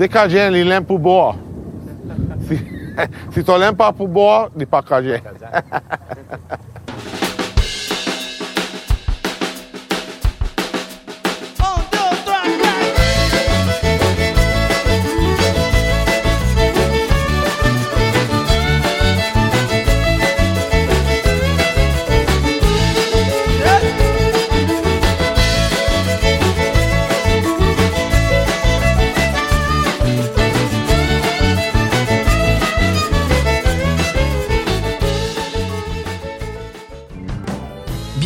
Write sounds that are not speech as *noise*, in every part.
C'est cagien, il l'aime pour boire. Si, si tu l'aimes pas pour boire, il n'est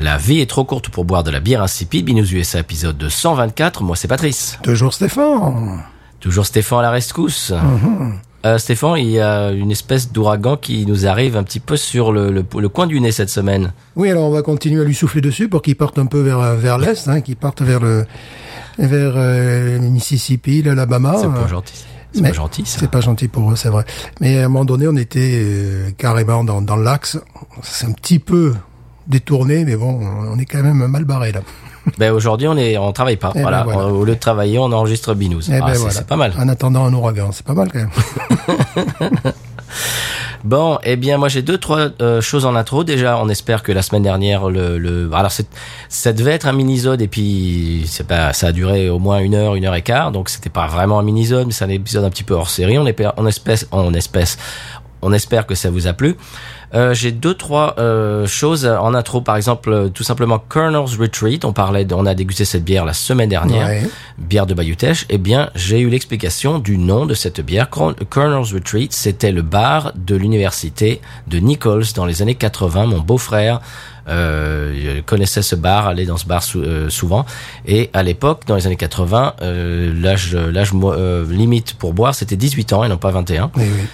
La vie est trop courte pour boire de la bière insipide. Binous USA épisode 224. Moi, c'est Patrice. Toujours Stéphane. Toujours Stéphane à la rescousse. Euh, Stéphane, il y a une espèce d'ouragan qui nous arrive un petit peu sur le, le- le coin du nez cette semaine. Oui, alors on va continuer à lui souffler dessus pour qu'il parte un peu vers, vers l'est, hein, qu'il parte vers le, vers euh, le Mississippi, l'Alabama. C'est pas gentil. C'est pas gentil, ça. C'est pas gentil pour eux, c'est vrai. Mais à un moment donné, on était euh, carrément dans, dans l'axe. C'est un petit peu détourné, mais bon, on est quand même mal barré là. *laughs* Ben aujourd'hui on est on travaille pas. Eh ben voilà. Au lieu de travailler, on enregistre Binous. Eh Ah, ben c'est voilà. c'est pas mal. En attendant un ouragan, c'est pas mal quand même. *laughs* Bon, eh bien moi j'ai deux trois euh, choses en intro. Déjà, on espère que la semaine dernière le, le alors c'est ça devait être un mini-zode et puis c'est pas ça a duré au moins une heure, une heure et quart. Donc c'était pas vraiment un mini-zode, mais c'est un épisode un petit peu hors série. On espère on espèce on espèce on espère que ça vous a plu. Euh, j'ai deux trois euh, choses en intro. Par exemple, euh, tout simplement Colonel's Retreat. On parlait, de- on a dégusté cette bière la semaine dernière, Ouais. bière de Bayutech. Eh bien, j'ai eu l'explication du nom de cette bière. Col- Colonel's Retreat, c'était le bar de l'université de Nichols dans les années 80. Mon beau-frère euh, connaissait ce bar, allait dans ce bar sou- euh, souvent. Et à l'époque, dans les années 80, euh, l'âge limite pour boire, c'était 18 ans et non pas 21. Oui, oui.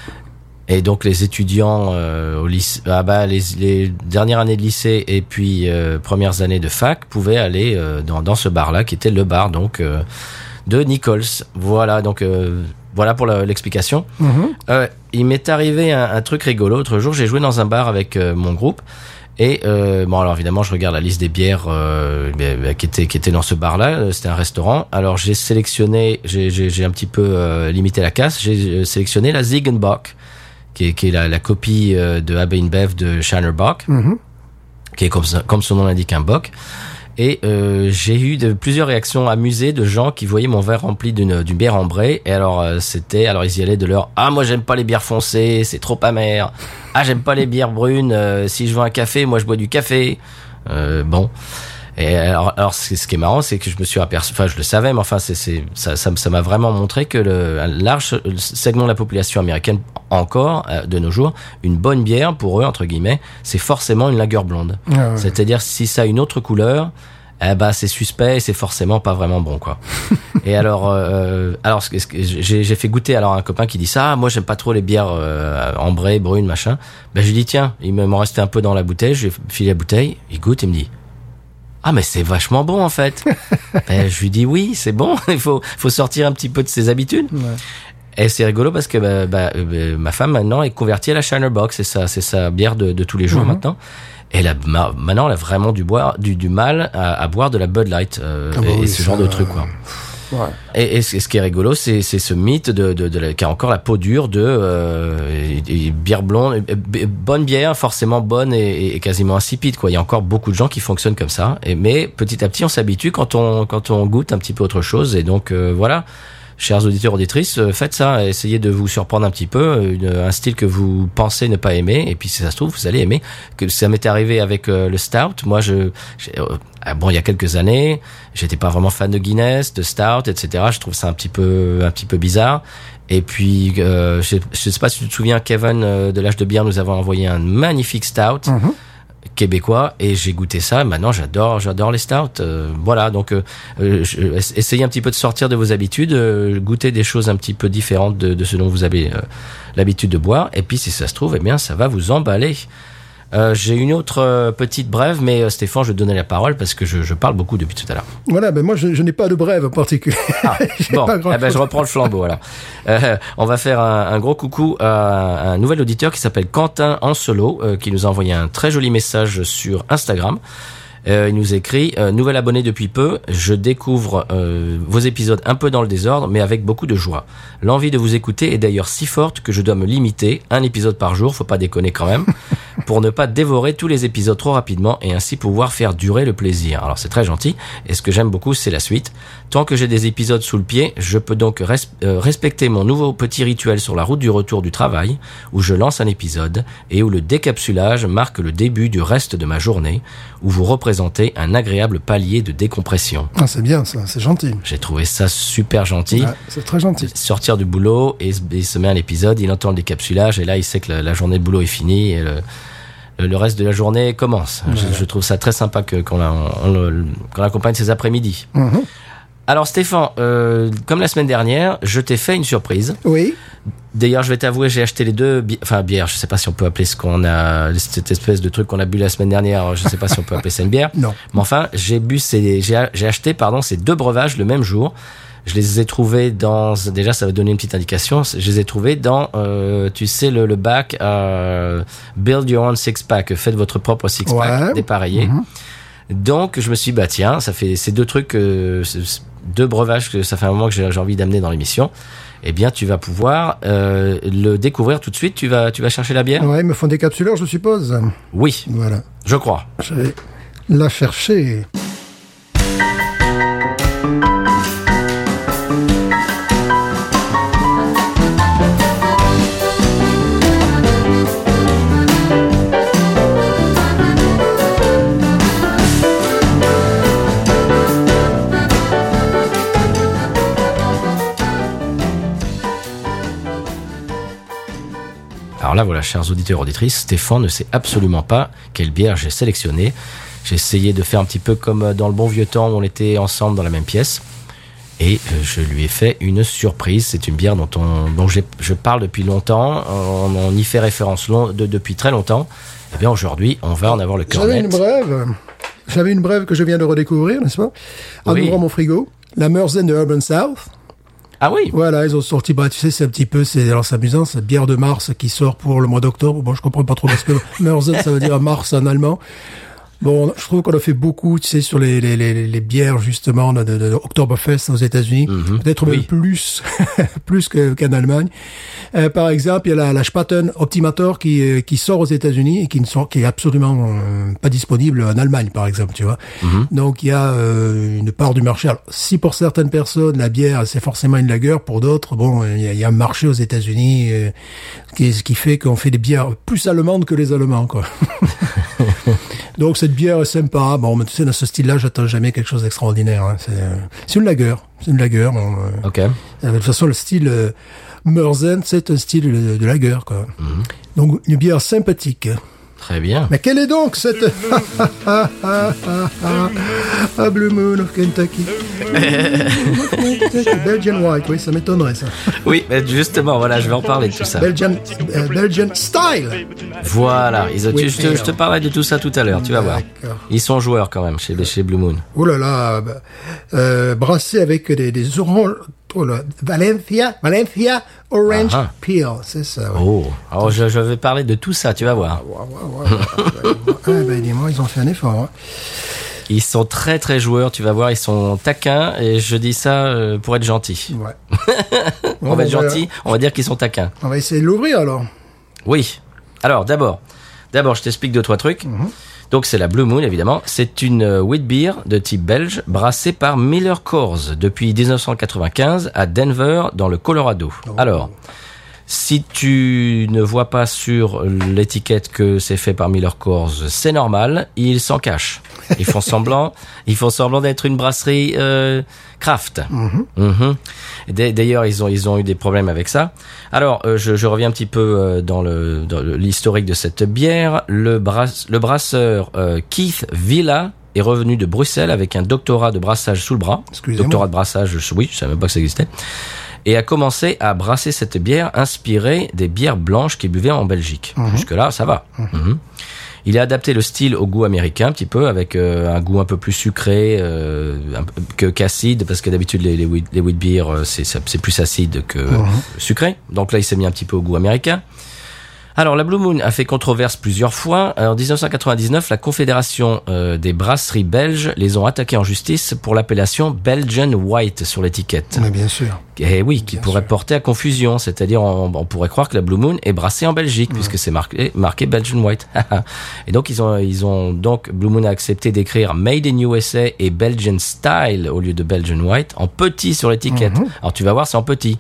Et donc les étudiants euh, au lycée, ah bah, les, les dernières années de lycée et puis euh, premières années de fac pouvaient aller euh, dans, dans ce bar-là, qui était le bar donc euh, de Nichols. Voilà donc euh, voilà pour l'explication. Euh, il m'est arrivé un, un truc rigolo. L'autre jour, j'ai joué dans un bar avec mon groupe. Et euh, bon, alors évidemment, je regarde la liste des bières euh, ben, qui étaient qui étaient dans ce bar-là. C'était un restaurant. Alors j'ai sélectionné, j'ai un petit peu euh, limité la casse. J'ai sélectionné la Ziegenbock, qui est qui est la, la copie euh, de Abbey Bev de Shiner Bock, Mhm. qui est comme comme son nom l'indique un bock. Et euh, j'ai eu de, plusieurs réactions amusées de gens qui voyaient mon verre rempli d'une d'une bière ambrée. Et alors euh, c'était, alors ils y allaient de leur ah moi j'aime pas les bières foncées, c'est trop amer. Ah j'aime pas les bières brunes. euh, si je veux un café, moi je bois du café. Euh, bon. Et alors, alors ce qui est marrant, c'est que je me suis aperçu, enfin je le savais, mais enfin c'est c'est ça ça ça m'a vraiment montré que le un large segment de la population américaine encore euh, de nos jours, une bonne bière pour eux entre guillemets, c'est forcément une lager blonde. Ah ouais. C'est-à-dire si ça a une autre couleur, eh ben c'est suspect et c'est forcément pas vraiment bon quoi. *laughs* et alors euh, alors j'ai j'ai fait goûter alors à un copain qui dit ça, ah, moi j'aime pas trop les bières euh, ambrées, brunes, machin. Ben je lui dis tiens, il me- m'en restait un peu dans la bouteille, je lui ai filé la bouteille, il goûte et me dit ah mais c'est vachement bon en fait. *laughs* ben, je lui dis oui, c'est bon, *laughs* il faut faut sortir un petit peu de ses habitudes. Et c'est rigolo parce que bah, bah, euh, ma femme maintenant est convertie à la Shiner Box, c'est sa c'est sa bière de, de tous les jours maintenant. Et elle a, ma- maintenant, elle a vraiment du, boire, du, du mal à, à boire de la Bud Light euh, Ah bah et, oui, ce genre de truc quoi. Et, ce qui est rigolo, c'est ce mythe de, qui a encore la peau dure de euh, bière blonde, bonne bière, forcément bonne et, quasiment insipide. Il y a encore beaucoup de gens qui fonctionnent comme ça. Et mais petit à petit, on s'habitue quand on quand on goûte un petit peu autre chose. Et donc euh, voilà. Chers auditeurs auditrices, euh, faites ça, essayez de vous surprendre un petit peu, euh, un style que vous pensez ne pas aimer, et puis si ça se trouve, vous allez aimer. Que ça m'est arrivé avec euh, le stout. Moi, je, euh, ah bon, il y a quelques années, j'étais pas vraiment fan de Guinness, de stout, etc. Je trouve ça un petit peu, un petit peu bizarre. Et puis, euh, je, je sais pas si tu te souviens, Kevin, de l'âge de bière, nous avons envoyé un magnifique stout. Mhm. Québécois et j'ai goûté ça. Maintenant, j'adore, j'adore les stouts. Euh, voilà, donc euh, euh, essayez un petit peu de sortir de vos habitudes, euh, goûter des choses un petit peu différentes de, de ce dont vous avez euh, l'habitude de boire. Et puis, si ça se trouve, eh bien, ça va vous emballer. Euh, j'ai une autre euh, petite brève, mais euh, Stéphane, je vais te donner la parole parce que je, je parle beaucoup depuis tout à l'heure. Voilà, ben moi je, je n'ai pas de brève en particulier. Ah, *laughs* bon, eh ben, je reprends le flambeau alors. Euh, on va faire un, un gros coucou à un nouvel auditeur qui s'appelle Quentin Ancelot, euh, qui nous a envoyé un très joli message sur Instagram. Euh, il nous écrit euh, nouvel abonné depuis peu. Je découvre euh, vos épisodes un peu dans le désordre, mais avec beaucoup de joie. L'envie de vous écouter est d'ailleurs si forte que je dois me limiter un épisode par jour, faut pas déconner quand même, pour ne pas dévorer tous les épisodes trop rapidement et ainsi pouvoir faire durer le plaisir. Alors c'est très gentil. Et ce que j'aime beaucoup, c'est la suite. Tant que j'ai des épisodes sous le pied, je peux donc res- euh, respecter mon nouveau petit rituel sur la route du retour du travail, où je lance un épisode et où le décapsulage marque le début du reste de ma journée, où vous représentez un agréable palier de décompression. Ah, c'est bien ça, c'est gentil. J'ai trouvé ça super gentil. Ouais, c'est très gentil. Sortir du boulot et, et se met un épisode, il entend le décapsulage et là il sait que la, la journée de boulot est finie et le, le- le reste de la journée commence. Je, je trouve ça très sympa que qu'on la- on le- qu'on accompagne ces après-midi. Mhm. Alors Stéphane, euh, comme la semaine dernière, je t'ai fait une surprise. Oui, D'ailleurs, je vais t'avouer, j'ai acheté les deux, bi- enfin bières. Je sais pas si on peut appeler ce qu'on a, cette espèce de truc qu'on a bu la semaine dernière. Je sais pas si on peut appeler ça une bière. *laughs* non. Mais enfin, j'ai bu ces, j'ai acheté, pardon, ces deux breuvages le même jour. Je les ai trouvés dans, déjà, ça va donner une petite indication. Je les ai trouvés dans, euh, tu sais, le, le bac, euh, Build Your Own Six Pack. Faites votre propre six pack Ouais. dépareillé. Mhm. Donc, je me suis dit, bah tiens, ça fait ces deux trucs, euh, deux breuvages que ça fait un moment que j'ai j'ai envie d'amener dans l'émission. Eh bien, tu vas pouvoir euh, le découvrir tout de suite. Tu vas, tu vas chercher la bière? Ouais, ils me font des capsuleurs, je suppose. Oui, Voilà. je crois. Je vais la chercher. Alors là, voilà, chers auditeurs auditrices, Stéphane ne sait absolument pas quelle bière j'ai sélectionnée. J'ai essayé de faire un petit peu comme euh, dans le bon vieux temps où on était ensemble dans la même pièce. Et euh, je lui ai fait une surprise. C'est une bière dont, on, dont je parle depuis longtemps. On, on y fait référence long- de- depuis très longtemps. Et bien aujourd'hui, on va en avoir le cœur J'avais une brève. J'avais une brève que je viens de redécouvrir, n'est-ce pas? En Oui. ouvrant mon frigo. La Mersenne de Urban South. Ah oui Voilà, ils ont sorti, bah, tu sais, c'est un petit peu, c'est, alors c'est amusant, cette bière de mars qui sort pour le mois d'octobre. Bon, je comprends pas trop parce que *laughs* Mersenne, ça veut dire mars en allemand. Bon, je trouve qu'on a fait beaucoup, tu sais, sur les, les, les, les bières, justement, de, de, de Oktoberfest aux États-Unis. Peut-être même Oui. plus, *laughs* plus que, qu'en Allemagne. Euh, par exemple, il y a la, la Spaten Optimator qui, euh, qui sort aux États-Unis et qui ne sort, qui est absolument euh, pas disponible en Allemagne, par exemple, tu vois. Donc, il y a euh, une part du marché. Alors, si pour certaines personnes, la bière, c'est forcément une lagueur, pour d'autres, bon, il y, a, il y a un marché aux États-Unis euh, qui, ce qui fait qu'on fait des bières plus allemandes que les Allemands, quoi. *laughs* Donc cette bière sympa. Bon, mais tu sais, dans ce style-là, j'attends jamais quelque chose d'extraordinaire. hein. C'est, euh, une lager. C'est une. Bon, euh, Ok. euh, de toute façon, le style euh, Mörzen, c'est un style de, de lager, quoi. Donc une bière sympathique. Très bien. Mais quelle est donc cette *laughs* ah, Blue Moon of Kentucky Belgian White, oui, ça m'étonnerait ça. Oui, mais justement, voilà, je vais en parler de tout ça. Belgian, euh, Belgian Style. Voilà, ils ont- Oui, tu- je, te, je te parlais de tout ça tout à l'heure, tu vas voir. D'accord. Ils sont joueurs quand même chez, chez Blue Moon. Oh là là, bah, euh, brassé avec des, des oranges. Valencia, Valencia Orange Ah. Peel, c'est ça. Ouais. Oh, alors je, je vais parler de tout ça, tu vas voir. Ah, ben, dis-moi, ils ont fait un effort. Hein. Ils sont très très joueurs, tu vas voir, ils sont taquins et je dis ça euh, pour être gentil. Ouais. *laughs* On Bon, va être gentil, on va dire qu'ils sont taquins. On va essayer de l'ouvrir alors. Oui. Alors d'abord, d'abord je t'explique deux trois trucs. Donc c'est la Blue Moon évidemment. C'est une euh, wheat beer de type belge brassée par Miller Coors depuis 1995 à Denver dans le Colorado. Alors Si tu ne vois pas sur l'étiquette que c'est fait par Miller Coors, c'est normal, ils s'en cachent. Ils font semblant, *laughs* ils font semblant d'être une brasserie euh, craft. Mhm. D'a- D'ailleurs, ils ont ils ont eu des problèmes avec ça. Alors, euh, je, je reviens un petit peu euh, dans le dans l'historique de cette bière. Le brasse- le brasseur euh, Keith Villa est revenu de Bruxelles avec un doctorat de brassage sous le bras. Excusez-moi. Doctorat de brassage, oui, je savais même pas que ça existait. Et a commencé à brasser cette bière inspirée des bières blanches qu'il buvait en Belgique. Jusque-là, ça va. Mhm. Il a adapté le style au goût américain un petit peu, avec euh, un goût un peu plus sucré euh, que qu'acide, parce que d'habitude les, les, wheat, les wheat euh, c'est c'est plus acide que sucré. Donc là, il s'est mis un petit peu au goût américain. Alors, la Blue Moon a fait controverse plusieurs fois. En 1999, la Confédération euh, des brasseries belges les ont attaqués en justice pour l'appellation Belgian White sur l'étiquette. Mais bien sûr. Eh oui, qui Bien pourrait sûr. porter à confusion, c'est-à-dire on, on pourrait croire que la Blue Moon est brassée en Belgique puisque c'est marqué, marqué Belgian White. *laughs* et donc ils ont ils ont donc Blue Moon a accepté d'écrire Made in USA et Belgian Style au lieu de Belgian White en petit sur l'étiquette. Mhm. Alors tu vas voir, c'est en petit.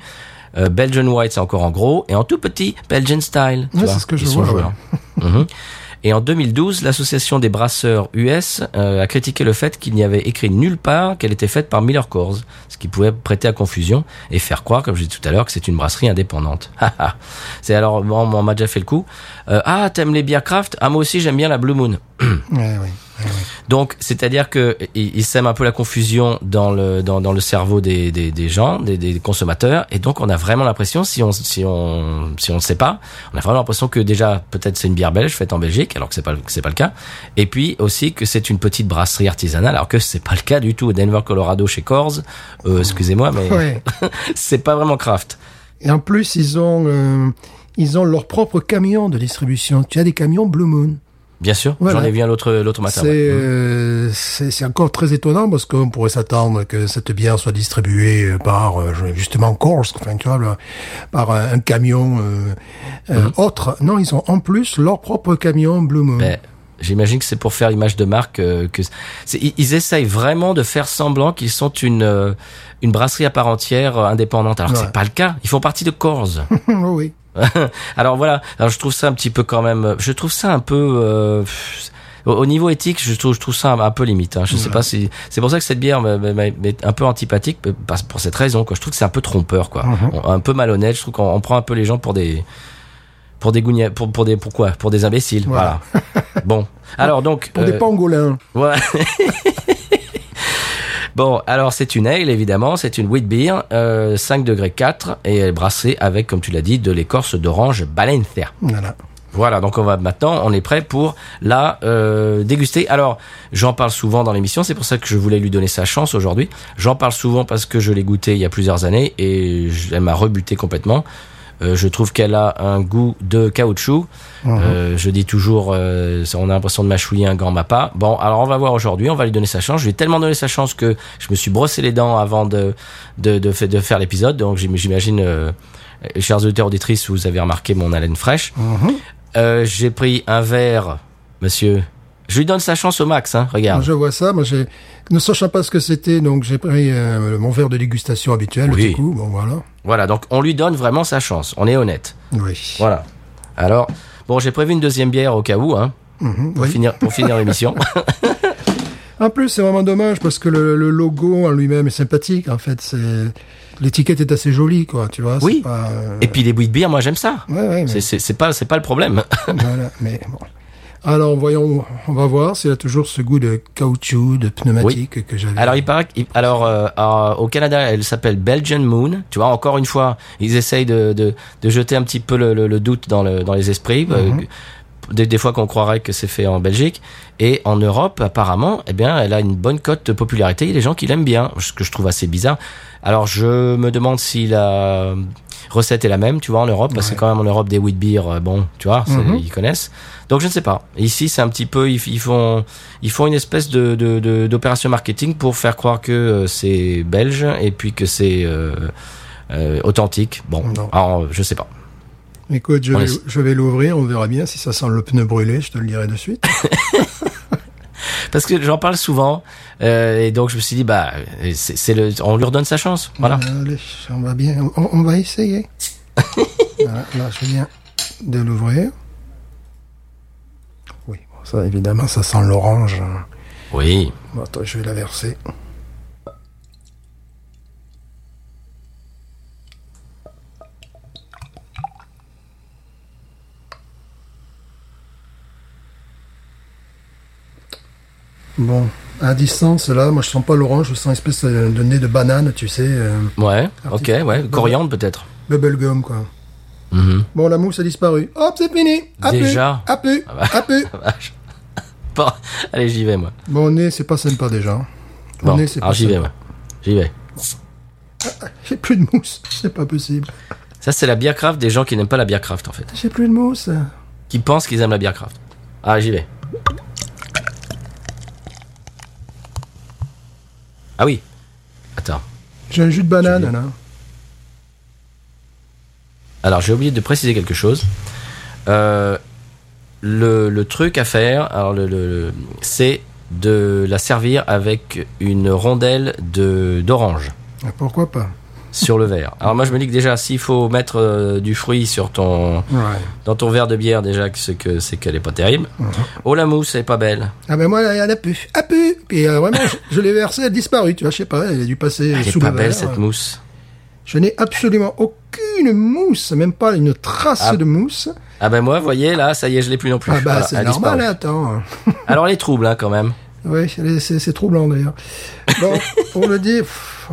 Euh, Belgian White c'est encore en gros et en tout petit Belgian Style. Ouais, c'est ce que je Ils vois, joueurs. Mhm. Et en 2012, l'association des brasseurs US euh, a critiqué le fait qu'il n'y avait écrit nulle part qu'elle était faite par Miller Coors, ce qui pouvait prêter à confusion et faire croire, comme je disais tout à l'heure, que c'est une brasserie indépendante. Haha. *laughs* c'est alors, bon, on m'a déjà fait le coup. Euh, ah, t'aimes les bières craft? Ah, moi aussi j'aime bien la Blue Moon. *clears throat* Ouais, oui. Donc, c'est-à-dire que il, il sème un peu la confusion dans le dans, dans le cerveau des, des, des gens, des, des consommateurs, et donc on a vraiment l'impression, si on si on si on ne sait pas, on a vraiment l'impression que déjà peut-être c'est une bière belge faite en Belgique, alors que c'est pas c'est pas le cas, et puis aussi que c'est une petite brasserie artisanale, alors que c'est pas le cas du tout. Denver, Colorado, chez Coors, euh, excusez-moi, mais Ouais. *laughs* c'est pas vraiment craft. Et en plus, ils ont, euh, ils ont leur propre camion de distribution. Tu as des camions Blue Moon. Bien sûr, Voilà. j'en ai vu un l'autre l'autre matin. C'est, ouais. euh, c'est, encore très étonnant parce qu'on pourrait s'attendre que cette bière soit distribuée par euh, justement Coors, enfin, tu vois, le- par un, un camion euh, euh, autre. Non, ils ont en plus leur propre camion Blue Moon. Ben, J'imagine que c'est pour faire image de marque euh, que ils, essayent vraiment de faire semblant qu'ils sont une euh, une brasserie à part entière euh, indépendante alors que Ouais. c'est pas le cas. Ils font partie de Coors. *laughs* Oh oui. *laughs* alors voilà, alors je trouve ça un petit peu quand même je trouve ça un peu euh, au, au niveau éthique, je trouve je trouve ça un, un peu limite hein. Je sais pas si c'est pour ça que cette bière m'est un peu antipathique euh, pour cette raison quoi. Je trouve que c'est un peu trompeur quoi. On- un peu malhonnête, je trouve qu'on on prend un peu les gens pour des pour des gougna- pour pour des pourquoi? Pour des imbéciles, voilà. bon. *laughs* Alors donc Pour des euh, pangolins. voilà. *laughs* Bon, alors c'est une ale évidemment, c'est une wheat beer, euh, 5 degrés 4 et elle est brassée avec, comme tu l'as dit, de l'écorce d'orange Balencia. Voilà. Voilà, donc on va maintenant, on est prêt pour la euh, déguster. Alors, j'en parle souvent dans l'émission, c'est pour ça que je voulais lui donner sa chance aujourd'hui. J'en parle souvent parce que je l'ai goûté il y a plusieurs années et je- elle m'a rebuté complètement. Euh, je trouve qu'elle a un goût de caoutchouc. Euh, je dis toujours, euh, on a l'impression de mâchouiller un grand mappa. Bon, alors on va voir aujourd'hui, on va lui donner sa chance. Je lui ai tellement donné sa chance que je me suis brossé les dents avant de de, de, fa- de faire l'épisode. Donc j'im- j'imagine, euh, chers auditeurs auditrices, vous avez remarqué mon haleine fraîche. Euh, j'ai pris un verre, monsieur. Je lui donne sa chance au max, hein. Regarde. Je vois ça. Moi, j'ai, ne sachant pas ce que c'était, donc j'ai pris euh, mon verre de dégustation habituel. Oui. Du coup, bon voilà. Voilà, donc on lui donne vraiment sa chance. On est honnête. Oui. Voilà. Alors, bon, j'ai prévu une deuxième bière au cas où, hein, Mhm, pour oui. finir, pour finir l'émission. *laughs* *laughs* En plus, c'est vraiment dommage parce que le, le logo en lui-même est sympathique. En fait, c'est l'étiquette est assez jolie, quoi. Tu vois. Oui. Pas, euh, Et puis les wheat beer, moi j'aime ça. Ouais, ouais, mais, c'est pas, c'est pas le problème. voilà, mais bon. Alors, voyons, on va voir s'il a toujours ce goût de caoutchouc, de pneumatique que j'avais. Alors il paraît qu'il- alors euh, euh, au Canada, elle s'appelle Belgian Moon. Tu vois, encore une fois, ils essayent de, de, de jeter un petit peu le, le- le doute dans, le, dans les esprits. euh, Mhm. que- des, des fois qu'on croirait que c'est fait en Belgique et en Europe apparemment eh bien elle a une bonne cote de popularité il y a des gens qui l'aiment bien ce que je trouve assez bizarre alors je me demande si la recette est la même tu vois en Europe parce que quand même en Europe des wheat beer euh, bon tu vois Mhm. ils connaissent. Donc je ne sais pas. Ici c'est un petit peu ils, ils font ils font une espèce de de- de- d'opération marketing pour faire croire que euh, c'est belge et puis que c'est euh, euh, authentique. Bon alors, je sais pas. Écoute, je vais, je vais l'ouvrir, on verra bien si ça sent le pneu brûlé, je te le dirai de suite. *laughs* parce que j'en parle souvent euh, et donc je me suis dit bah c'est le on lui redonne sa chance voilà Allez, on va bien, on, on va essayer. *laughs* Voilà, là, je viens de l'ouvrir. Oui, bon, ça, évidemment, ça sent l'orange. Oui. Bon, attends, je vais la verser. Bon, à distance, là, moi je sens pas l'orange, je sens une espèce de nez de banane, tu sais, euh, Ouais. Ok. Ouais. Coriandre peut-être. bubblegum, quoi. Mhm. Bon, la mousse a disparu. Hop, c'est fini À peu, Déjà À peu À peu Ah, *laughs* vache. Bon, allez, j'y vais moi. Mon nez, c'est pas sympa déjà. Bon, nez, alors j'y vais moi. J'y vais. *laughs* J'ai plus de mousse, c'est pas possible. Ça c'est la bière craft des gens qui n'aiment pas la bière craft en fait, J'ai plus de mousse. qui pensent qu'ils aiment la bière craft. Ah, j'y vais. Ah oui. Attends. J'ai un jus de banane, là. Alors, j'ai oublié de préciser quelque chose. Euh, le, le truc à faire, alors le, le- c'est de la servir avec une rondelle de d'orange Ah, Pourquoi pas? Sur le verre. Alors moi, je me dis que déjà, s'il faut mettre euh, du fruit sur ton Ouais. dans ton verre de bière, déjà que c'est que c'est qu'elle est pas terrible. Mhm. Oh la mousse, elle est pas belle. Ah ben moi, en a plus. Ah plus Puis euh, vraiment, je, je l'ai versé, elle a disparu, tu vois, je sais pas, elle a dû passer Elle est sous pas le belle verre. cette mousse. Je n'ai absolument aucune mousse, même pas une trace Ah. de mousse. Ah ben moi, vous voyez là, ça y est, je l'ai plus non plus. Ah bah Voilà, c'est elle a normal, hein, attends. Alors elle est trouble hein, quand même. Oui, c'est troublant d'ailleurs. Bon, *laughs* pour le dire, pff,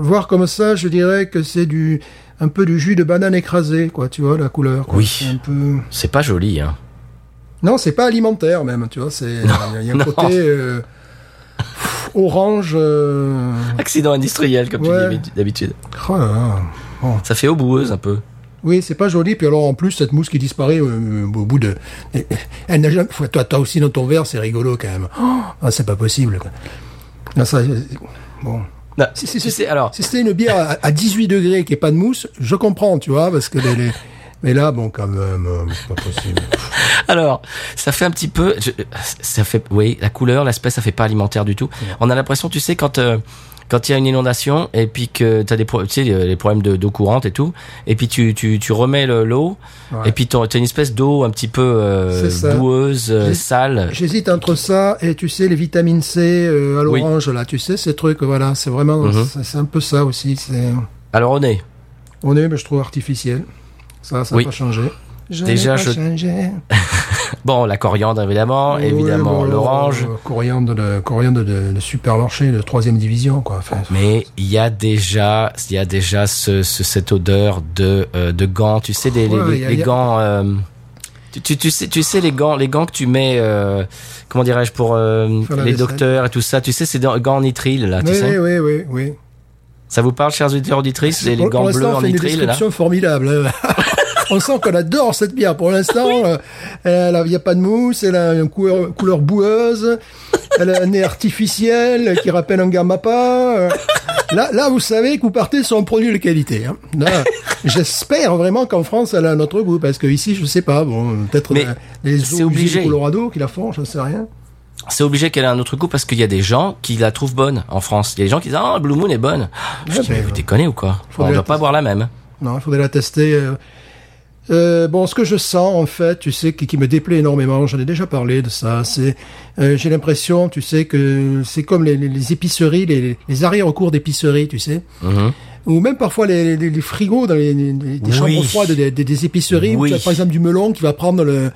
voir comme ça, je dirais que c'est du un peu du jus de banane écrasé, quoi, tu vois, la couleur. quoi. Oui. Peu... C'est pas joli hein. Non, c'est pas alimentaire même, tu vois, c'est il y a un non. côté euh, pff, orange. euh, Accident industriel comme Ouais. tu dis d'habitude. Oh là là. Bon. Ça fait eau boueuse un peu. Oui, c'est pas joli. Puis alors en plus cette mousse qui disparaît euh, au bout de, elle n'a jamais. Toi, toi aussi dans ton verre, c'est rigolo quand même. Oh, ah, c'est pas possible. Non, ça, euh, bon. Non, Si, alors, c'était une bière à, à 18 degrés qui est pas de mousse, je comprends, tu vois, parce que les, les- mais là, bon, quand même, euh, c'est pas possible. *laughs* alors, ça fait un petit peu, je- ça fait, oui, la couleur, l'aspect, ça fait pas alimentaire du tout. On a l'impression, tu sais, quand euh, quand il y a une inondation et puis que t'as des, pro- tu sais, les problèmes de- d'eau courante et tout, et puis tu tu tu remets le- l'eau Ouais. et puis t'as t'as une espèce d'eau un petit peu euh, boueuse, euh, J'ai- sale. J'hésite entre ça et tu sais les vitamines C euh, à Oui. l'orange là, tu sais ces trucs, voilà, c'est vraiment, Mhm. c'est- c'est un peu ça aussi. C'est, Alors on est. on est, mais je trouve artificiel. Ça, ça n'a Oui. pas changé. Je Déjà, pas je- changé. *laughs* *laughs* Bon, la coriandre évidemment, Oui, évidemment bon, l'orange. euh, Coriandre de, coriandre de, de supermarché de troisième division, quoi. Enfin, Mais il y a déjà, il y a déjà ce, ce- cette odeur de euh, de gants. Tu sais les, les- Ouais, les, a- les y a- gants. euh, tu, tu, tu sais, tu sais les gants, les gants que tu mets, euh, comment dirais-je pour euh, les docteurs et tout ça. Tu sais, c'est des gants en nitrile là. Tu oui, sais. oui, oui, oui. Ça vous parle, chers auditeurs auditrices, les, les gants bleus en une nitrile là? description formidable. hein. *laughs* on sent qu'on adore cette bière. Pour l'instant, euh, elle a- il n'y a pas de mousse, elle a une couleur, couleur boueuse, elle a un nez artificiel qui rappelle un gamapa. euh. Là, là, vous savez que vous partez sur un produit de qualité. hein. Là, J'espère vraiment qu'en France, elle a notre goût, parce que ici, je sais pas, bon, peut-être les eaux du Colorado qui la font, je ne sais rien. C'est obligé qu'elle ait un autre goût parce qu'il y a des gens qui la trouvent bonne en France. Il y a des gens qui disent ah Blue Moon est bonne. Je Ouais, dis, mais vous déconnez ou quoi? On la doit pas boire la même. Non, il faudrait la tester. euh. Euh, bon, ce que je sens, en fait, tu sais, qui, me déplaît énormément, j'en ai déjà parlé de ça, c'est, euh, j'ai l'impression, tu sais, que c'est comme les, épiceries, les, les arrière-recours d'épicerie, tu sais, Mhm. Ou même parfois les, les- les frigos dans les, Oui. chambres froides des, des- des épiceries, où tu as par exemple du melon qui va prendre le,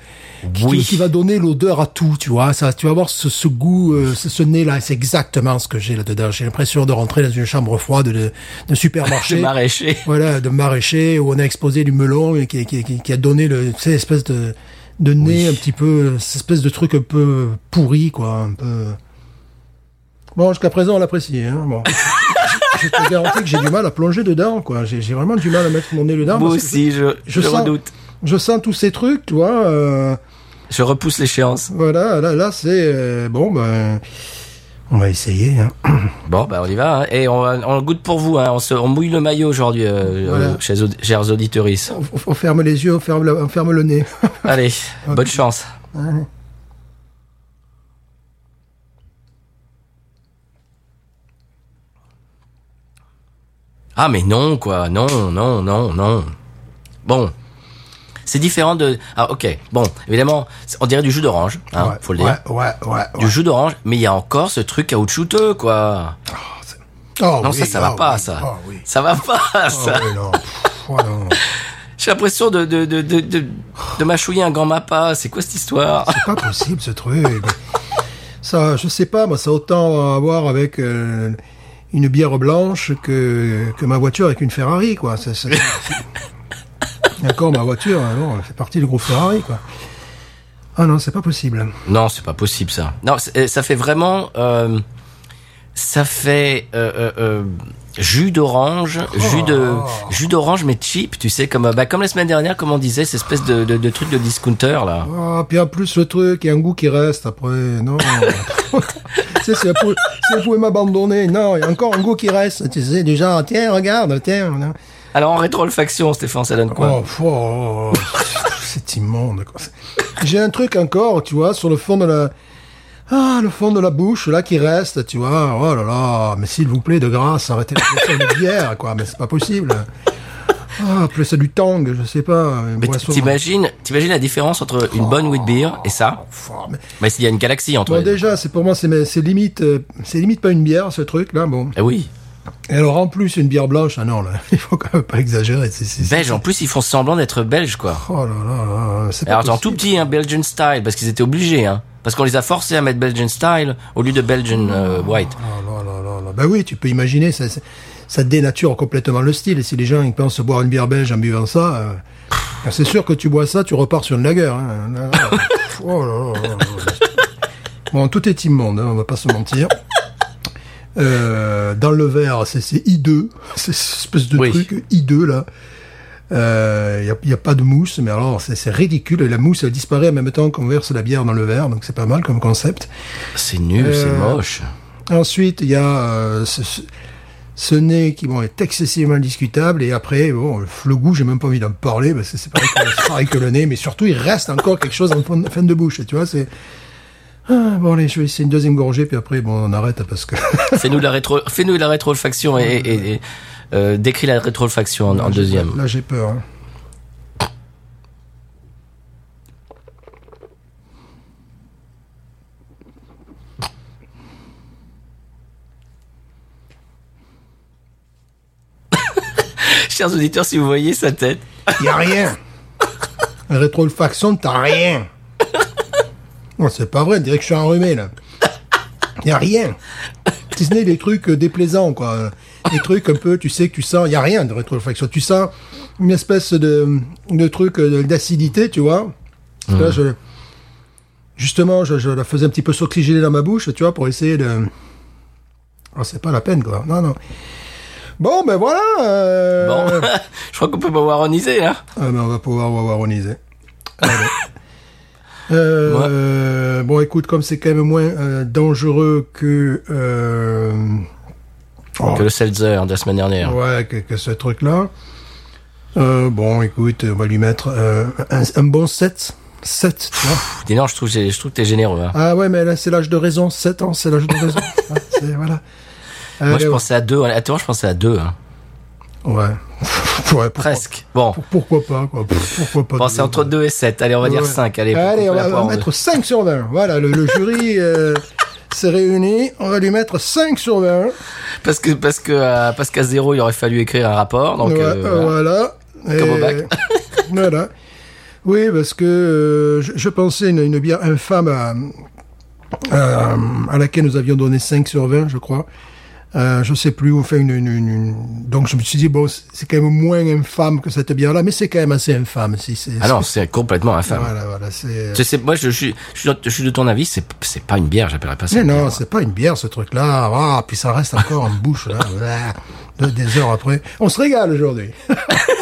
qui, Oui. qui va donner l'odeur à tout, tu vois, ça, tu vas avoir ce, ce goût, euh, ce, ce nez-là, c'est exactement ce que j'ai là-dedans. J'ai l'impression de rentrer dans une chambre froide de, de supermarché. *laughs* Chez maraîcher. Voilà, de maraîcher où on a exposé du melon et qui, qui, qui, a donné le, sais, espèce de, de nez un petit peu, cette espèce de truc un peu pourri, quoi, un peu. Bon, jusqu'à présent, on l'apprécie, hein, bon. *laughs* je te garantis que j'ai du mal à plonger dedans, quoi. J'ai vraiment du mal à mettre mon nez dedans. Moi aussi, je, je je sens- redoute. Je sens tous ces trucs, tu vois. euh, Je repousse l'échéance. voilà, là, là, c'est euh, bon, ben, on va essayer. Hein. *coughs* Bon, bah on y va. hein. Et on, on goûte pour vous. Hein. On, se, on mouille le maillot aujourd'hui, euh, Voilà. euh, chers, aud- chers auditeuristes. On, on ferme les yeux, on ferme, la- on ferme le nez. Allez, *laughs* bonne chance. Ah mais non quoi, non, non, non, non. Bon, C'est différent de. Ah, ok. Bon, évidemment, on dirait du jus d'orange, hein, ouais, faut le dire. Ouais, ouais, ouais. ouais. Du jus d'orange, mais il y a encore ce truc caoutchouteux, quoi. Oh, Non, oui, ça, ça va pas, oui, ça. oui. Ça va pas, ça. non. Oh, non. J'ai l'impression de, de, de, de, de, de mâchouiller un grand mappa. C'est quoi cette histoire? C'est pas possible ce truc. Ça, je sais pas, moi, ça a autant à voir avec euh, une bière blanche que, que ma voiture avec une Ferrari, quoi. Ça, encore *laughs* ma voiture, alors, elle fait partie du groupe Ferrari, quoi. Ah non, c'est pas possible. Non, c'est pas possible ça. Non, c'est- ça fait vraiment, euh, ça fait euh, euh, euh, jus d'orange, jus de jus d'orange mais cheap, tu sais, comme bah, comme la semaine dernière, comme on disait, cette espèce de, de, de truc de discounter là. Ah, puis en plus, le truc, il y a un goût qui reste après. Non. *laughs* tu sais, si vous si pouvez m'abandonner, non, il y a encore un goût qui reste. Tu sais, du genre, tiens, regarde, tiens. non. Alors en rétro-olfaction, Stéphane, ça donne quoi? Oh, oh, oh, c'est immonde. J'ai un truc encore, tu vois, sur le fond de la... Ah, le fond de la bouche, là, qui reste, tu vois. Oh là là, mais s'il vous plaît, de grâce, arrêtez la de bière, quoi. Mais c'est pas possible. Ah, appelez ça du tang, je sais pas. Mais boisson- t'imagines, t'imagines la différence entre une bonne wheat beer et ça oh, mais- Mais il y a une galaxie entre Bon, les déjà, c'est pour moi, c'est limite, euh, c'est limite pas une bière, ce truc-là, bon. Eh oui. Et alors, en plus, une bière blanche, ah non, là, *laughs* il faut quand même pas exagérer. c'est- Belge, en plus ils font semblant d'être belges quoi. Oh là là là, c'est pas Alors attends, possible. tout petit, hein, Belgian style, parce qu'ils étaient obligés, hein. Parce qu'on les a forcés à mettre Belgian style au lieu de Belgian euh, white. Oh là là là là. Ben oui, tu peux imaginer, ça, ça- dénature complètement le style. Et si les gens ils pensent boire une bière belge en buvant ça, euh, ben c'est sûr que tu bois ça, tu repars sur une lager. Hein. *laughs* Oh là là là là. Bon, tout est immonde, hein, on va pas se mentir. Euh, dans le verre, c'est hideux, c'est *laughs* cette espèce de Oui. truc hideux là. Il euh, y, a, y a pas de mousse, mais alors c'est ridicule. Et la mousse elle disparaît en même temps qu'on verse la bière dans le verre, donc c'est pas mal comme concept. C'est nul, c'est Euh, moche. Ensuite, il y a euh, ce, ce- nez qui bon, est excessivement discutable. Et après, bon, le goût, j'ai même pas envie d'en parler parce que c'est pareil, *laughs* pareil que le nez. Mais surtout, il reste encore quelque chose en fin de bouche. Tu vois, c'est... Ah, bon, allez, je vais essayer une deuxième gorgée, puis après, bon, on arrête parce que... *laughs* Fais-nous la rétro, fais-nous la rétro-olfaction et, et, et, euh, décris la rétro-olfaction en, en Là, deuxième. peur. Là, j'ai peur. hein. *laughs* Chers auditeurs, si vous voyez sa tête, Il y a rien. *laughs* La rétro-olfaction, t'as rien. Non, c'est pas vrai, on dirait que je suis enrhumé, là. Il *laughs* y a rien. Si ce n'est des trucs euh, déplaisants, quoi. Des trucs un peu, tu sais que tu sens, il y a rien de rétro-olfaction. Tu sens une espèce de, de truc euh, d'acidité, tu vois. Là, je, justement, je, je la faisais un petit peu s'oxygéner dans ma bouche, tu vois, pour essayer de... Oh, c'est pas la peine, quoi. Non, non. Bon, ben voilà. euh, bon, *laughs* je crois qu'on peut pas waroniser, hein. ah ben on va pouvoir waroniser. *laughs* Euh, Bon, écoute, comme c'est quand même moins euh, dangereux que euh, oh, Que le seltzer de la semaine dernière. ouais que, que ce truc-là. Euh, bon, écoute, on va lui mettre euh, un, un bon 7. 7, tu vois. Dis non, je trouve, je trouve que t'es généreux, hein. Ah ouais, mais là, c'est l'âge de raison. 7 ans, c'est l'âge de raison. *laughs* Ah, voilà. Moi, je pensais à deux. Attends, je pensais à deux, hein. Ouais. *laughs* ouais Presque. Bon. pour- pourquoi pas, quoi. Pourquoi pas. Bon, c'est entre 2 et 7. Allez, on va dire Ouais. 5. Allez, Allez, on va, on va mettre 5 sur 20. Voilà, le, le jury *laughs* euh, s'est réuni. On va lui mettre 5 sur 20. Parce que, parce que, euh, parce qu'à zéro, il aurait fallu écrire un rapport. Donc, Ouais, euh, voilà. voilà. Comme au bac. *laughs* voilà. Oui, parce que euh, je, je pensais une, une bière infâme à, à, à laquelle nous avions donné 5 sur 20, je crois. Euh, je sais plus, enfin, une, une, une- une- donc je me suis dit, bon, c'est quand même moins infâme que cette bière-là, mais c'est quand même assez infâme. Si, c'est, non, c'est complètement infâme. Voilà, voilà, c'est... Je sais, moi, je, suis, je, suis, je suis de ton avis, c'est, c'est pas une bière, j'appellerais pas ça. Mais une non, c'est pas une bière, ce truc-là. Ah, puis ça reste encore en bouche, là. *laughs* Des heures après. On se régale aujourd'hui. *laughs*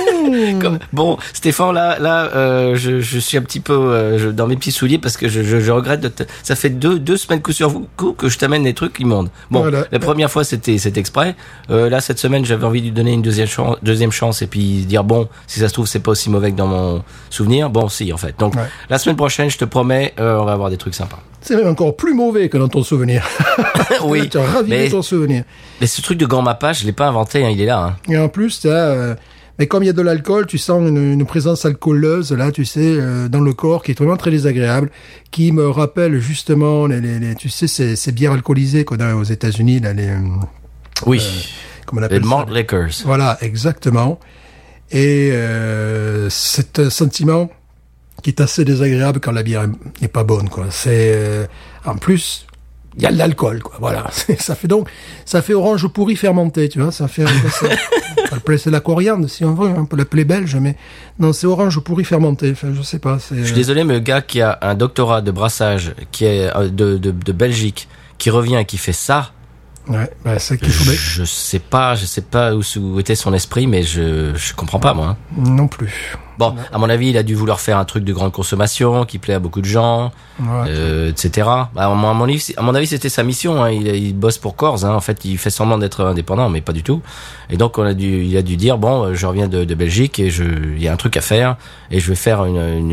Comme- bon, Stéphane, là, là, euh, je, je suis un petit peu euh, je- dans mes petits souliers parce que je, regrette de te... Ça fait deux, deux semaines coup sur coup que je t'amène des trucs immondes. Bon, Voilà. la première fois, c'était, c'était exprès. Euh, là, cette semaine, j'avais envie de lui donner une deuxième chance, deuxième chance et puis dire, bon, si ça se trouve, c'est pas aussi mauvais que dans mon souvenir. Bon, si, en fait. Donc, Ouais. la semaine prochaine, je te promets, on va avoir des trucs sympas. C'est même encore plus mauvais que dans ton souvenir. *laughs* oui. tu as ravivé Mais, ton souvenir. mais ce truc de grand mappage, je l'ai pas inventé, hein, il est là. Hein. Et en plus, t'as, euh, Mais comme il y a de l'alcool, tu sens une, une présence alcooleuse là, tu sais, euh, dans le corps qui est vraiment très désagréable, qui me rappelle justement les, les, les- tu sais, ces, ces bières alcoolisées qu'on a aux États-Unis, là, les, euh, Oui. comment on les appelle ça? malt liquors. Voilà, exactement. Et euh, c'est un sentiment qui est assez désagréable quand la bière est- n'est pas bonne, quoi. C'est euh, en plus il y a de l'alcool, quoi. Voilà, C'est- *laughs* ça fait donc ça fait orange pourri fermenté, tu vois. Ça fait ça. On peut l'appeler- c'est la coriandre si on veut, on peut l'appeler belge, mais non, c'est orange pourri fermenté. Enfin, je sais pas. Je suis désolé, mais le gars qui a un doctorat de brassage, qui est euh, de, de, de Belgique, qui revient et qui fait ça, Ouais, bah, c'est qu'il faut. je sais pas, je sais pas où, où était son esprit, mais je, je comprends pas, moi. hein. Non plus. Bon, à mon avis, il a dû vouloir faire un truc de grande consommation qui plaît à beaucoup de gens, Ouais. euh, etc. Bah, à, mon, à mon avis, c'est- à mon avis, c'était sa mission. Hein. Il, il bosse pour Corse. Hein. En fait, il fait semblant d'être indépendant, mais pas du tout. Et donc, on a dû, il a dû dire bon, euh, je reviens de, de Belgique et je, il y a un truc à faire et je vais faire une, une,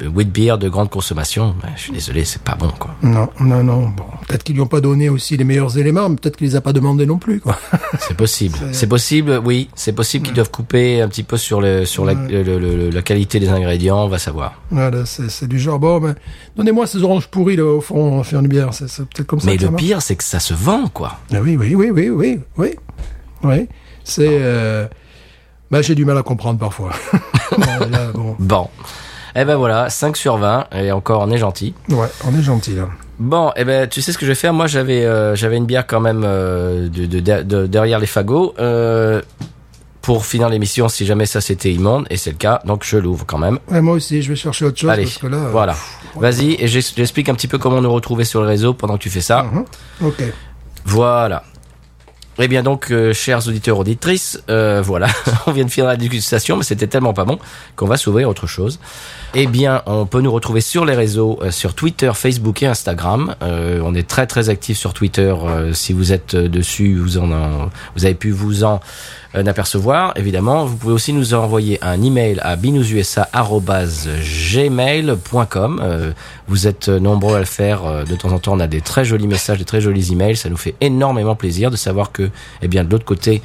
une wheat beer de grande consommation. Bah, je suis désolé, c'est pas bon, quoi. Non, non, non. Bon, peut-être qu'ils lui ont pas donné aussi les meilleurs éléments, mais peut-être qu'ils les a pas demandés non plus, quoi. C'est possible. *laughs* C'est possible, oui. C'est possible qu'ils doivent couper un petit peu sur le, sur la, le- le- le- la qualité des ingrédients. On va savoir. Voilà, c'est du genre, bon, ben, donnez-moi ces oranges pourries, là, au fond, faire une bière. C'est peut-être comme ça Mais que le ça pire, c'est que ça se vend, quoi. Ah oui, oui, oui, oui, oui, oui. Oui, c'est... Euh... Ben, j'ai du mal à comprendre parfois. *laughs* Bon, là, bon, Bon. Eh ben voilà, 5 sur 20, et encore on est gentil. ouais, on est gentil, là. Bon, eh ben tu sais ce que je vais faire? Moi j'avais euh, j'avais une bière quand même euh, de, de, de- de- derrière les fagots euh, pour finir l'émission si jamais ça c'était immonde, et c'est le cas, donc je l'ouvre quand même. Ouais, moi aussi, je vais chercher autre chose, Allez, parce que là... euh, voilà. Vas-y, et j'ex- j'explique un petit peu comment nous retrouver sur le réseau pendant que tu fais ça. mhm, Ok. Voilà. Eh bien donc, euh, chers auditeurs auditrices, euh, voilà, *laughs* on vient de finir la dégustation, mais c'était tellement pas bon qu'on va s'ouvrir à autre chose. Eh bien, on peut nous retrouver sur les réseaux, euh, sur Twitter, Facebook et Instagram. Euh, on est très très actifs sur Twitter. euh, si vous êtes dessus, vous avez pu vous en apercevoir. Évidemment, vous pouvez aussi nous envoyer un email à binoususa@gmail.com. Vous êtes nombreux à le faire. De temps en temps, on a des très jolis messages, des très jolis emails. Ça nous fait énormément plaisir de savoir que, eh bien, de l'autre côté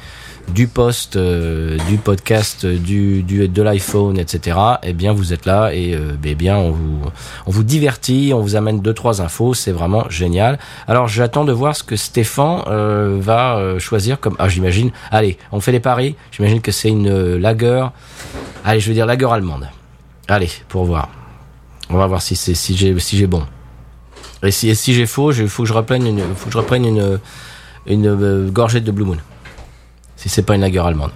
du post, euh, du podcast, euh, du, du de l'iPhone, etc. Eh bien, vous êtes là et euh, eh bien, on vous on vous divertit, on vous amène deux trois infos. C'est vraiment génial. Alors, j'attends de voir ce que Stéphane euh, va euh, choisir comme. Ah, j'imagine. Allez, on fait les paris. J'imagine que c'est une euh, lager. Allez, je vais dire lager allemande. Allez, pour voir. On va voir si c'est si j'ai si j'ai bon. Et si, si j'ai faux, il faut que je reprenne une, faut que je reprenne une, une gorgée de Blue Moon. Si c'est pas une lager allemande.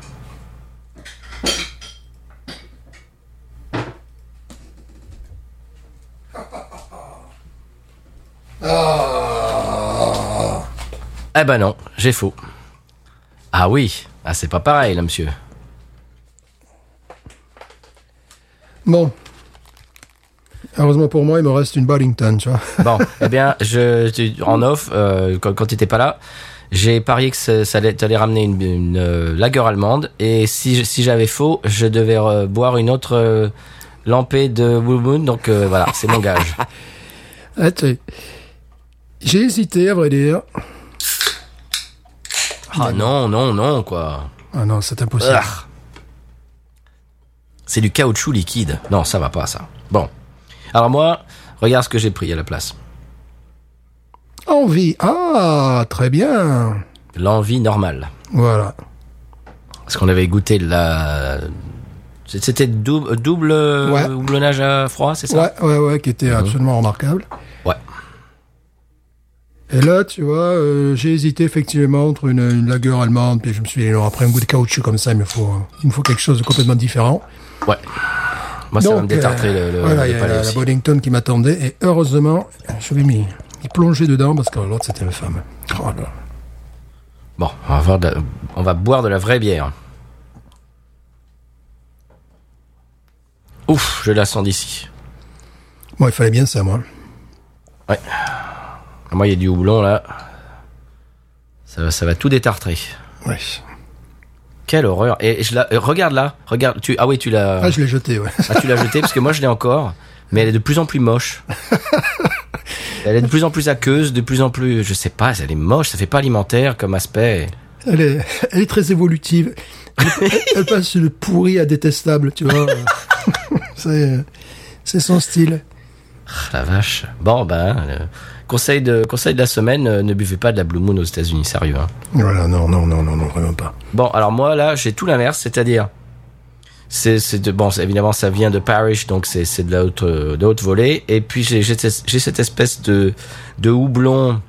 Eh ben non, j'ai faux. Ah oui, ah c'est pas pareil là, monsieur. Bon. Heureusement pour moi, il me reste une Bollington, tu vois. Bon, *laughs* eh bien, je, tu- en off, euh, quand, quand tu étais pas là, j'ai parié que ça, ça allait, ramener une, une euh, lager allemande. Et si, si j'avais faux, je devais euh, boire une autre euh, lampée de Blue Moon. Donc euh, voilà, c'est mon gage. *laughs* Ah, J'ai hésité, à vrai dire. Ah non, non, non, quoi. Ah non, c'est impossible. Ah. C'est du caoutchouc liquide. Non, ça va pas, ça. Bon. Alors moi, regarde ce que j'ai pris à la place. Envie. Ah, très bien. L'envie normale. Voilà. Parce qu'on avait goûté la... C'était double, double Ouais. houblonnage à froid, c'est ça? Ouais, ouais, ouais, qui était absolument remarquable. Ouais. Et là, tu vois, euh, j'ai hésité effectivement entre une, une lager allemande, puis je me suis dit, non, après un goût de caoutchouc comme ça, il me faut, il me faut quelque chose de complètement différent. Ouais. Moi, ça va me Donc, détartrer euh, le, le, voilà, le il y a palais la, la. Boddington qui m'attendait, et heureusement, je vais m'y m'y plonger dedans, parce que l'autre, c'était une femme. Oh là. Bon, on va, voir de- on va boire de la vraie bière. Ouf, je la sens d'ici. Bon, il fallait bien ça, moi. Ouais. Moi, il y a du houblon, là. Ça, va- ça va tout détartrer. Ouais. Quelle horreur. Et je la, euh, regarde là. Regarde. Tu, ah oui, tu l'as. Ah, je l'ai jeté, ouais. Ah, tu l'as jetée parce que moi je l'ai encore, mais elle est de plus en plus moche. *laughs* Elle est de plus en plus aqueuse, de plus en plus, je sais pas, elle est moche, ça fait pas alimentaire comme aspect. Elle est, elle est très évolutive. Elle, elle- passe de pourri à détestable, tu vois. *laughs* c'est, c'est son style. Ah, La vache. Bon, ben, euh, conseil, de, conseil de la semaine, euh, ne buvez pas de la Blue Moon aux États-Unis, sérieux. Hein. Voilà, non, non, non, non, non, vraiment pas. Bon, alors moi, là, j'ai tout l'inverse, c'est-à-dire. C'est, c'est de, bon, évidemment, ça vient de Parrish, donc c'est, c'est de la haute, euh, de haute volée. Et puis, j'ai, j'ai, cette- espèce de, de houblon,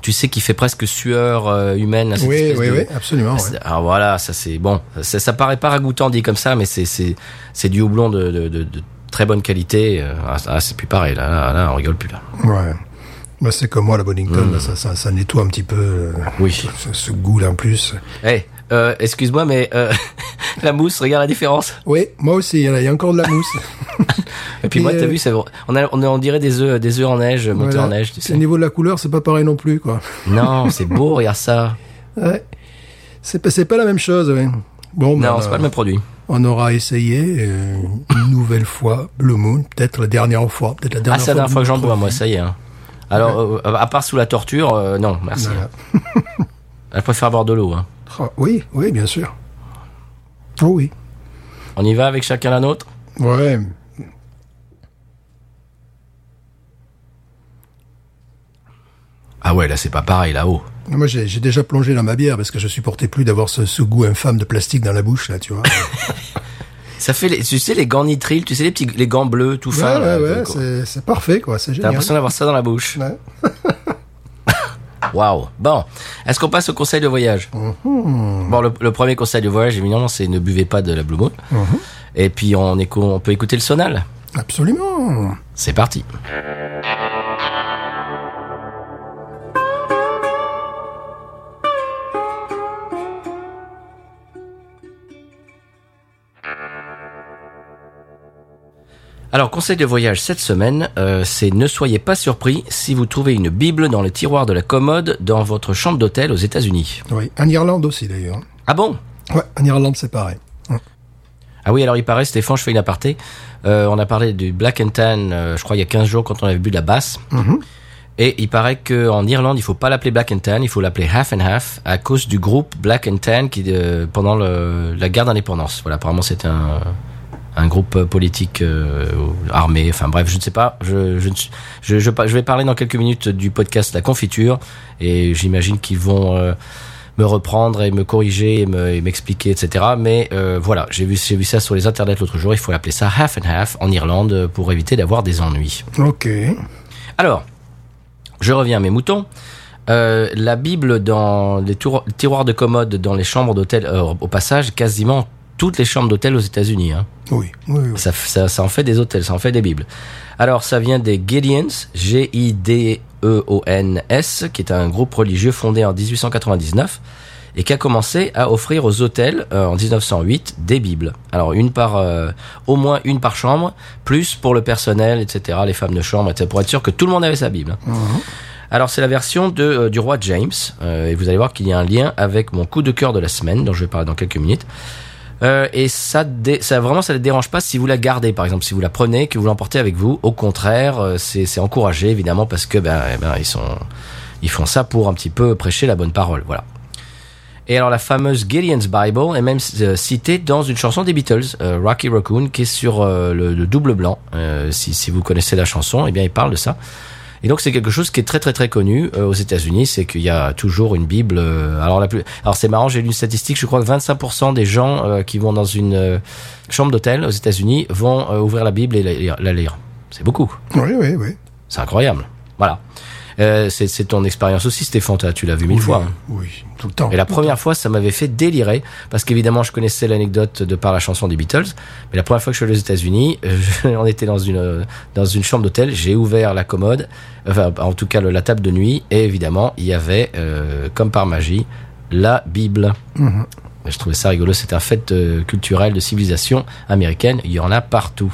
tu sais, qui fait presque sueur euh, humaine. cette Oui, oui, de- oui, absolument. ouais. Alors voilà, ça c'est bon. Ça, ça paraît pas ragoûtant dit comme ça, mais c'est c'est c'est du houblon de, de, de, de très bonne qualité. Euh, Ah, c'est plus pareil là, là, là, on rigole plus là. Ouais. Bah, c'est comme moi, la Boddington, Mm. là, ça, ça, ça nettoie un petit peu euh, Oui. ce, ce goût-là en plus. Eh, euh, excuse-moi, mais euh, *laughs* la mousse, regarde la différence. Oui, moi aussi, il y, a- il y a encore de la mousse. *laughs* Et puis Et, moi, t'as euh, vu, on a on, a- on dirait des œufs des œufs en neige montés en neige, tu Au niveau de la couleur, c'est pas pareil non plus, quoi. Non, c'est beau, regarde ça. Ouais. C'est pas, c'est pas la même chose, ouais. Bon, ben, Non, c'est pas le même produit. on aura essayé euh, une nouvelle fois Blue Moon, peut-être la dernière fois, peut-être la Ah, dernière c'est la dernière fois que j'en bois, moi, ça y est. hein. Alors, euh, à part sous la torture, euh, non, merci. Voilà. *laughs* Elle préfère boire de l'eau. Hein. Ah, oui, oui, bien sûr. Oh oui. On y va avec chacun la nôtre? Ouais. Ah ouais, là c'est pas pareil là-haut. Moi, j'ai j'ai déjà plongé dans ma bière parce que je supportais plus d'avoir ce, ce goût infâme de plastique dans la bouche, là, tu vois. *laughs* Ça fait, les, tu sais, les gants nitriles, tu sais, les petits, les gants bleus, tout ouais, fins. là, ouais, ouais, c'est- c'est parfait, quoi. C'est T'as génial. l'impression d'avoir ça dans la bouche. Ouais. *laughs* Waouh. Bon, est-ce qu'on passe au conseil de voyage? Mhm. Bon, le, le premier conseil de voyage, évidemment, c'est ne buvez pas de la Blue Moon. Mhm. Et puis on, éco- on peut écouter le sonal. Absolument. C'est parti. Alors, conseil de voyage cette semaine, euh, c'est ne soyez pas surpris si vous trouvez une Bible dans le tiroir de la commode dans votre chambre d'hôtel aux États-Unis. Oui. En Irlande aussi, d'ailleurs. Ah bon? Ouais, en Irlande, c'est pareil. Ah oui, alors il paraît, Stéphane, je fais une aparté. Euh, on a parlé du Black and Tan, euh, je crois, il y a 15 jours quand on avait bu de la basse. Et il paraît qu'en Irlande, il faut pas l'appeler Black and Tan, il faut l'appeler Half and Half à cause du groupe Black and Tan qui, euh, pendant le, la guerre d'indépendance. Voilà, apparemment c'était un, un groupe euh, politique euh, armé. Enfin bref, je ne sais pas. Je, je, je, je, je vais parler dans quelques minutes du podcast La Confiture et j'imagine qu'ils vont euh, me reprendre et me corriger et me- et m'expliquer, etc. Mais euh, voilà, j'ai vu, vu ça sur les internets l'autre jour. Il faut appeler ça half and half en Irlande pour éviter d'avoir des ennuis. Ok. Alors, je reviens à mes moutons. Euh, la Bible dans les tiroirs de commode dans les chambres d'hôtel, euh, au passage, quasiment toutes les chambres d'hôtel aux États-Unis. Hein. Oui, oui, oui. Ça, ça, ça en fait des hôtels, ça en fait des bibles. Alors, ça vient des Gideons, G-I-D-E-O-N-S, qui est un groupe religieux fondé en 1899 et qui a commencé à offrir aux hôtels euh, en 1908 des bibles. Alors, une par, euh, au moins une par chambre, plus pour le personnel, etc., les femmes de chambre, etc., pour être sûr que tout le monde avait sa bible. hein. Alors c'est la version de, euh, du roi James, euh, et vous allez voir qu'il y a un lien avec mon coup de cœur de la semaine, dont je vais parler dans quelques minutes. Euh, et ça, ça vraiment, ça ne dérange pas si vous la gardez, par exemple, si vous la prenez, que vous l'emportez avec vous. Au contraire, euh, c'est encouragé évidemment parce que ben, eh ben, ils sont, ils font ça pour un petit peu prêcher la bonne parole, voilà. Et alors la fameuse Gideon's Bible est même euh, citée dans une chanson des Beatles, Rocky Raccoon, qui est sur le, le double blanc. Si, si vous connaissez la chanson, eh bien il parle de ça. Et donc c'est quelque chose qui est très très très connu euh, aux États-Unis, c'est qu'il y a toujours une Bible. euh, alors la plus, alors c'est marrant, j'ai lu une statistique, je crois que 25% des gens euh, qui vont dans une euh, chambre d'hôtel aux États-Unis vont euh, ouvrir la Bible et la, lire- la lire. C'est beaucoup, Oui, oui, oui. c'est incroyable. Voilà. Euh, c'est ton expérience aussi, Stéphane. Tu l'as vu mille oui, fois. hein. Oui, tout le temps. Et la première fois, ça m'avait fait délirer parce qu'évidemment, je connaissais l'anecdote de par la chanson des Beatles. Mais la première fois que je suis allé aux États-Unis, euh, *laughs* on était dans une euh, dans une chambre d'hôtel. J'ai ouvert la commode, enfin en tout cas la table de nuit, et évidemment, il y avait euh, comme par magie la Bible. Mhm. Je trouvais ça rigolo. C'est un fait culturel de civilisation américaine. Il y en a partout.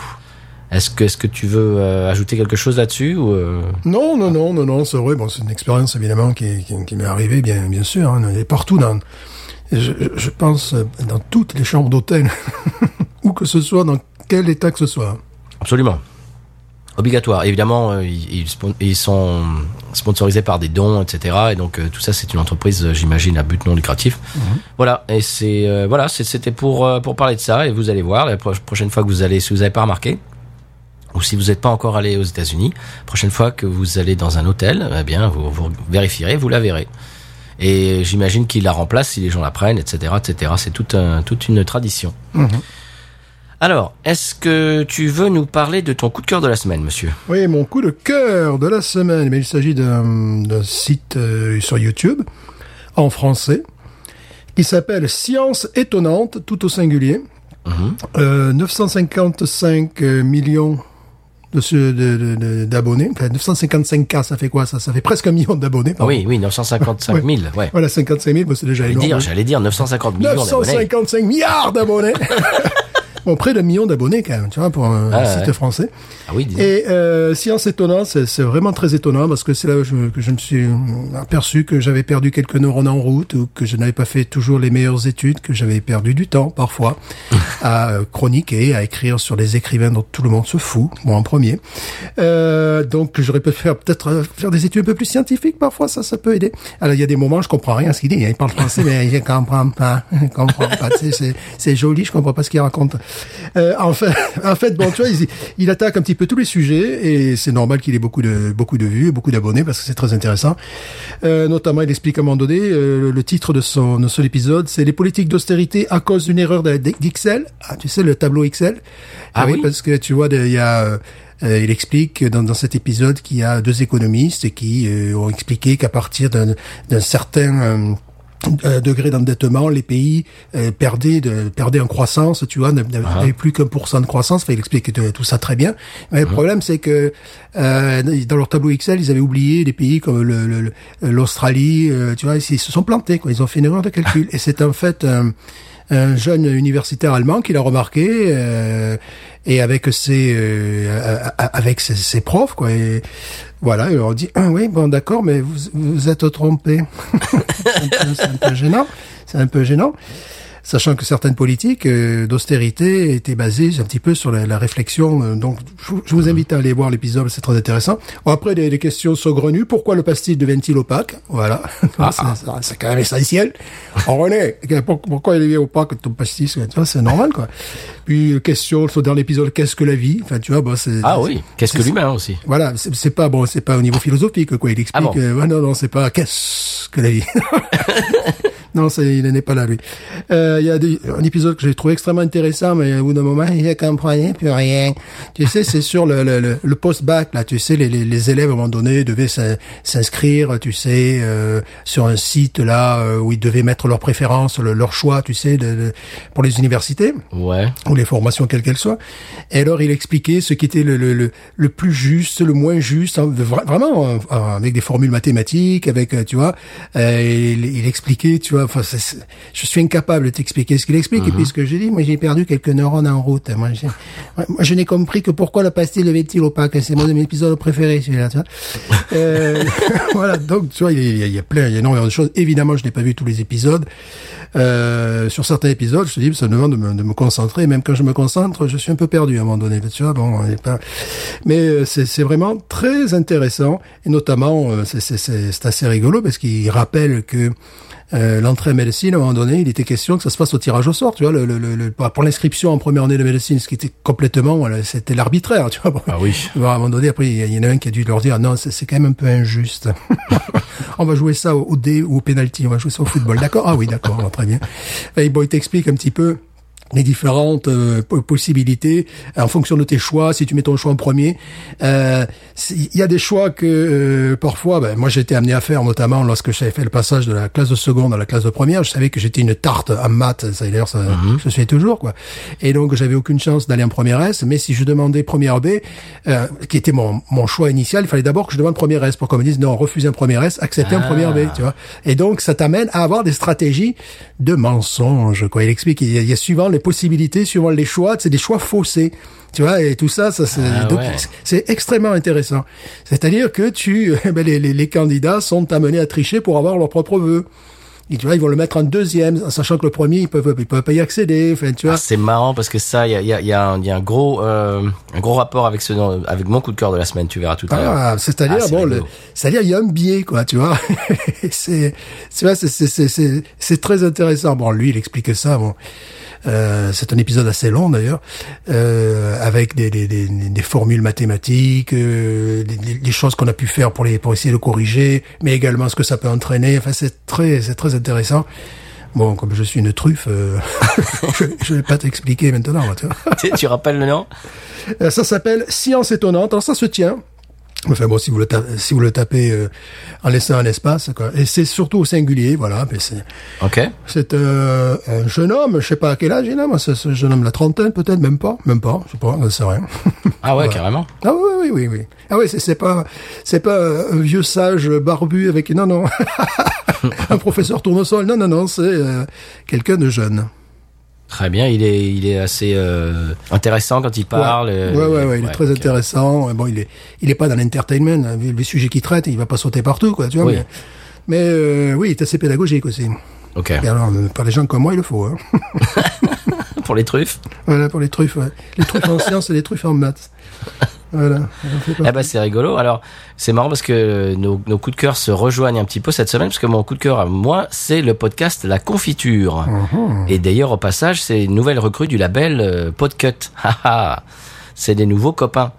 Est-ce que est-ce que tu veux euh, ajouter quelque chose là-dessus ou euh, Non, non, non, non, non, c'est vrai. Bon, c'est une expérience évidemment qui, qui, qui m'est arrivée, bien, bien sûr. Hein, et partout dans, je, je- pense dans toutes les chambres d'hôtel, *laughs* où que ce soit, dans quel état que ce soit. absolument Obligatoire. Évidemment, euh, ils, ils sont sponsorisés par des dons, etc. Et donc euh, tout ça, c'est une entreprise, euh, j'imagine, à but non lucratif. Voilà. Et c'est euh, voilà, c'était pour pour parler de ça. Et vous allez voir la pro- prochaine fois que vous allez, si vous n'avez pas remarqué, ou si vous n'êtes pas encore allé aux États-Unis, prochaine fois que vous allez dans un hôtel, eh bien, vous, vous vérifierez, vous la verrez. Et j'imagine qu'il la remplace si les gens la prennent, etc., etc. C'est toute un, toute une tradition. Alors, est-ce que tu veux nous parler de ton coup de cœur de la semaine, monsieur? Oui, mon coup de cœur de la semaine, mais il s'agit d'un site euh, sur YouTube en français qui s'appelle Science étonnante, tout au singulier. Euh, 955 millions de d'abonnés. Enfin, 955K, ça fait quoi ça? Ça fait presque un million d'abonnés. Oui, oui, 955 000, *laughs* ouais. Voilà, 55 000, bah, c'est déjà J'allais énorme. dire, j'allais dire 950 millions d'abonnés. 955 milliards d'abonnés *laughs* Bon, près d'un million d'abonnés quand même, tu vois, pour un Ah, site ouais. français. Ah oui, disons. Et euh, Science étonnante, c'est vraiment très étonnant parce que c'est là que je, que je me suis aperçu que j'avais perdu quelques neurones en route ou que je n'avais pas fait toujours les meilleures études, que j'avais perdu du temps parfois *laughs* à euh, chroniquer, à écrire sur des écrivains dont tout le monde se fout, moi en premier. Euh, donc j'aurais pu faire peut-être euh, faire des études un peu plus scientifiques parfois, ça ça peut aider. Alors il y a des moments je comprends rien à ce qu'il dit, il parle français mais je comprends pas, *laughs* je comprends pas. C'est joli, je comprends pas ce qu'il raconte. Euh, en fait, *laughs* en fait, bon, tu vois, il, il attaque un petit peu tous les sujets et c'est normal qu'il ait beaucoup de beaucoup de vues, beaucoup d'abonnés parce que c'est très intéressant. Euh, notamment, il explique à un moment donné euh, le titre de son, de son épisode, c'est les politiques d'austérité à cause d'une erreur de- d'Excel. Ah, tu sais le tableau Excel. Ah oui. parce que tu vois, il y a euh, euh, il explique dans, dans cet épisode qu'il y a deux économistes qui euh, ont expliqué qu'à partir d'un d'un certain euh, euh, degré d'endettement, les pays euh, perdaient, de, perdaient en croissance, tu vois, n'avaient n'avaient plus qu'un pour cent de croissance. Enfin, il explique tout, tout ça très bien. Mais le problème, c'est que euh, dans leur tableau Excel, ils avaient oublié des pays comme le- le- le- l'Australie, euh, tu vois, ils se sont plantés. Quoi. Ils ont fait une erreur de calcul. Et c'est en fait un, un jeune universitaire allemand qui l'a remarqué. Et avec ses euh, avec ses, ses profs quoi et voilà, et on dit ah oui bon d'accord mais vous vous êtes trompé. *laughs* c'est un, un peu gênant, c'est un peu gênant. Sachant que certaines politiques euh, d'austérité étaient basées un petit peu sur la, la réflexion. euh, donc, je, vous- je vous invite à aller voir l'épisode, c'est très intéressant. Bon, après, des, des questions saugrenues. Pourquoi le pastis devient-il opaque Voilà, *laughs* c'est c'est quand même essentiel. Oh, René, *laughs* pour- pourquoi il est opaque ton pastis C'est normal, quoi. Puis, euh, question sur- dans l'épisode, qu'est-ce que la vie? Enfin, tu vois, bon, c'est... Ah oui, qu'est-ce que l'humain aussi? Voilà, c'est c'est pas bon, c'est pas au niveau philosophique quoi. Il explique, Ah bon? euh, ouais, non, non, c'est pas qu'est-ce que la vie? *laughs* non, c'est il n'est pas là lui. Euh, Il y a des- un épisode que j'ai trouvé extrêmement intéressant, mais au bout d'un moment, il comprenait plus rien. Tu sais, c'est sur le, le, le, le post-bac là. Tu sais, les, les, les élèves à un moment donné devaient s'in- s'inscrire, tu sais, euh, sur un site là euh, où ils devaient mettre leurs préférences, le- leur choix, tu sais, de, de- pour les universités Ouais. ou les formations quelles qu'elles soient. Et alors il expliquait ce qui était le, le, le, le plus juste, le moins juste, hein, vra- vraiment euh, avec des formules mathématiques, avec euh, tu vois, euh, il, il expliquait, tu vois, enfin, je suis incapable de t'expliquer ce qu'il explique. Et puis ce que j'ai dit, moi j'ai perdu quelques neurones en route. Moi, je n'ai compris que pourquoi le pastil le vêtil opaque, c'est mon de mes épisodes préférés celui-là. Euh, *laughs* voilà, donc tu vois, il y a, il y a plein, il y a énormément de choses. Évidemment, je n'ai pas vu tous les épisodes. Euh, sur certains épisodes, je te dis, ça me demande de me, de me concentrer. Même quand je me concentre, je suis un peu perdu à un moment donné. Tu vois, bon, on est pas. Mais euh, c'est vraiment très intéressant et notamment, euh, c'est assez rigolo parce qu'il rappelle que euh, l'entrée en médecine, à un moment donné, il était question que ça se fasse au tirage au sort, tu vois, le, le, le- pour l'inscription en première année de médecine, ce qui était complètement, voilà, c'était l'arbitraire, tu vois. Bon. Ah oui. Bon, à un moment donné, après, il y, en a un qui a dû leur dire, non, c'est quand même un peu injuste. *laughs* on va jouer ça au, au dé ou au penalty, on va jouer ça au football. D'accord? Ah oui, d'accord, très bien. Et bon, il t'explique un petit peu les différentes euh, po- possibilités en fonction de tes choix. Si tu mets ton choix en premier, euh, il y a des choix que euh, parfois, ben, moi été amené à faire, notamment lorsque j'avais fait le passage de la classe de seconde à la classe de première. Je savais que j'étais une tarte en maths, ça d'ailleurs ça, je suis toujours quoi. Et donc j'avais aucune chance d'aller en première S. Mais si je demandais première B, euh, qui était mon, mon choix initial, il fallait d'abord que je demande première S pour qu'on me dise non, refusez un première S, acceptez un Ah. première B, tu vois. Et donc ça t'amène à avoir des stratégies de mensonge. Quoi. Il explique qu'il y a, il y a suivant les possibilités, suivant les choix, c'est des choix faussés. Tu vois, et tout ça, ça c'est Ah ouais. extrêmement intéressant. C'est-à-dire que tu, *laughs* ben, les, les, les candidats sont amenés à tricher pour avoir leurs propres vœux. Et tu vois, ils vont le mettre en deuxième, en sachant que le premier, ils peuvent, ils peuvent pas y accéder. Enfin, tu vois. Ah, c'est marrant parce que ça, il y a, il y, a, il y, a un, il y a un gros, euh, un gros rapport avec ce, avec mon coup de cœur de la semaine. Tu verras tout à l'heure. Ah, c'est-à-dire Ah, bon, c'est-à-dire il y a un biais quoi, tu vois. *laughs* c'est, tu vois, c'est, c'est, c'est, c'est, c'est très intéressant. Bon, lui, il explique ça. Bon, euh, c'est un épisode assez long d'ailleurs, euh, avec des, des, des, des formules mathématiques, euh, des, des choses qu'on a pu faire pour les, pour essayer de corriger, mais également ce que ça peut entraîner. Enfin, c'est très, c'est très intéressant. Bon, comme je suis une truffe, euh, *laughs* je, je vais pas t'expliquer maintenant. Tu vois. tu, tu rappelles le nom? Euh, Ça s'appelle Science étonnante. Alors ça se tient. Enfin bon, si vous le tapez, si vous le tapez euh, en laissant un espace, quoi. Et c'est surtout au singulier, voilà. C'est Ok. c'est euh, un jeune homme, je sais pas à quel âge il a, moi, c'est ce jeune homme la trentaine peut-être, même pas, même pas, je sais pas, sais rien. *laughs* Ah ouais, Voilà. carrément. Ah oui, oui, oui, oui. Ah oui, c'est c'est pas c'est pas un vieux sage barbu avec non non *laughs* un professeur tournesol, non non non, c'est euh, quelqu'un de jeune. Très bien. Il est, il est assez euh, intéressant quand il parle. Ouais, euh, ouais, ouais, ouais, il est très intéressant. Bon, il est, il est pas dans l'entertainment. hein, vu Les sujets qu'il traite, il va pas sauter partout, quoi, tu vois. Oui. Mais, mais euh, oui, il est assez pédagogique aussi. Ok. Et alors, euh, pour les gens comme moi, il le faut. Hein. *laughs* Pour les truffes? voilà, pour les truffes. ouais. Les truffes en *laughs* sciences et les truffes en maths. Voilà. Eh ben c'est rigolo. Alors c'est marrant parce que nos, nos coups de cœur se rejoignent un petit peu cette semaine parce que mon coup de cœur à moi c'est le podcast La Confiture. Et d'ailleurs au passage c'est une nouvelle recrue du label euh, Podcut. *laughs* C'est des nouveaux copains.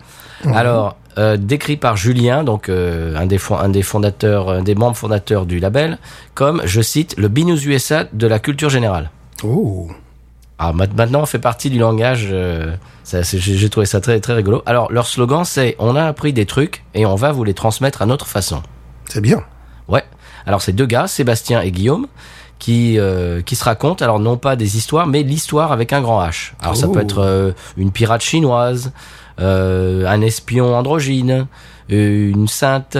Alors euh, décrit par Julien donc euh, un des un des fondateurs un des membres fondateurs du label comme je cite le binous USA de la culture générale. Oh. Ah, ma- maintenant, on fait partie du langage. euh, j'ai trouvé ça très très rigolo. Alors, leur slogan, c'est "On a appris des trucs et on va vous les transmettre à notre façon." C'est bien. Ouais. Alors, c'est deux gars, Sébastien et Guillaume, qui euh, qui se racontent. Alors, non pas des histoires, mais l'histoire avec un grand H. Alors, ça Oh. peut être euh, une pirate chinoise, euh, un espion androgyne, une sainte.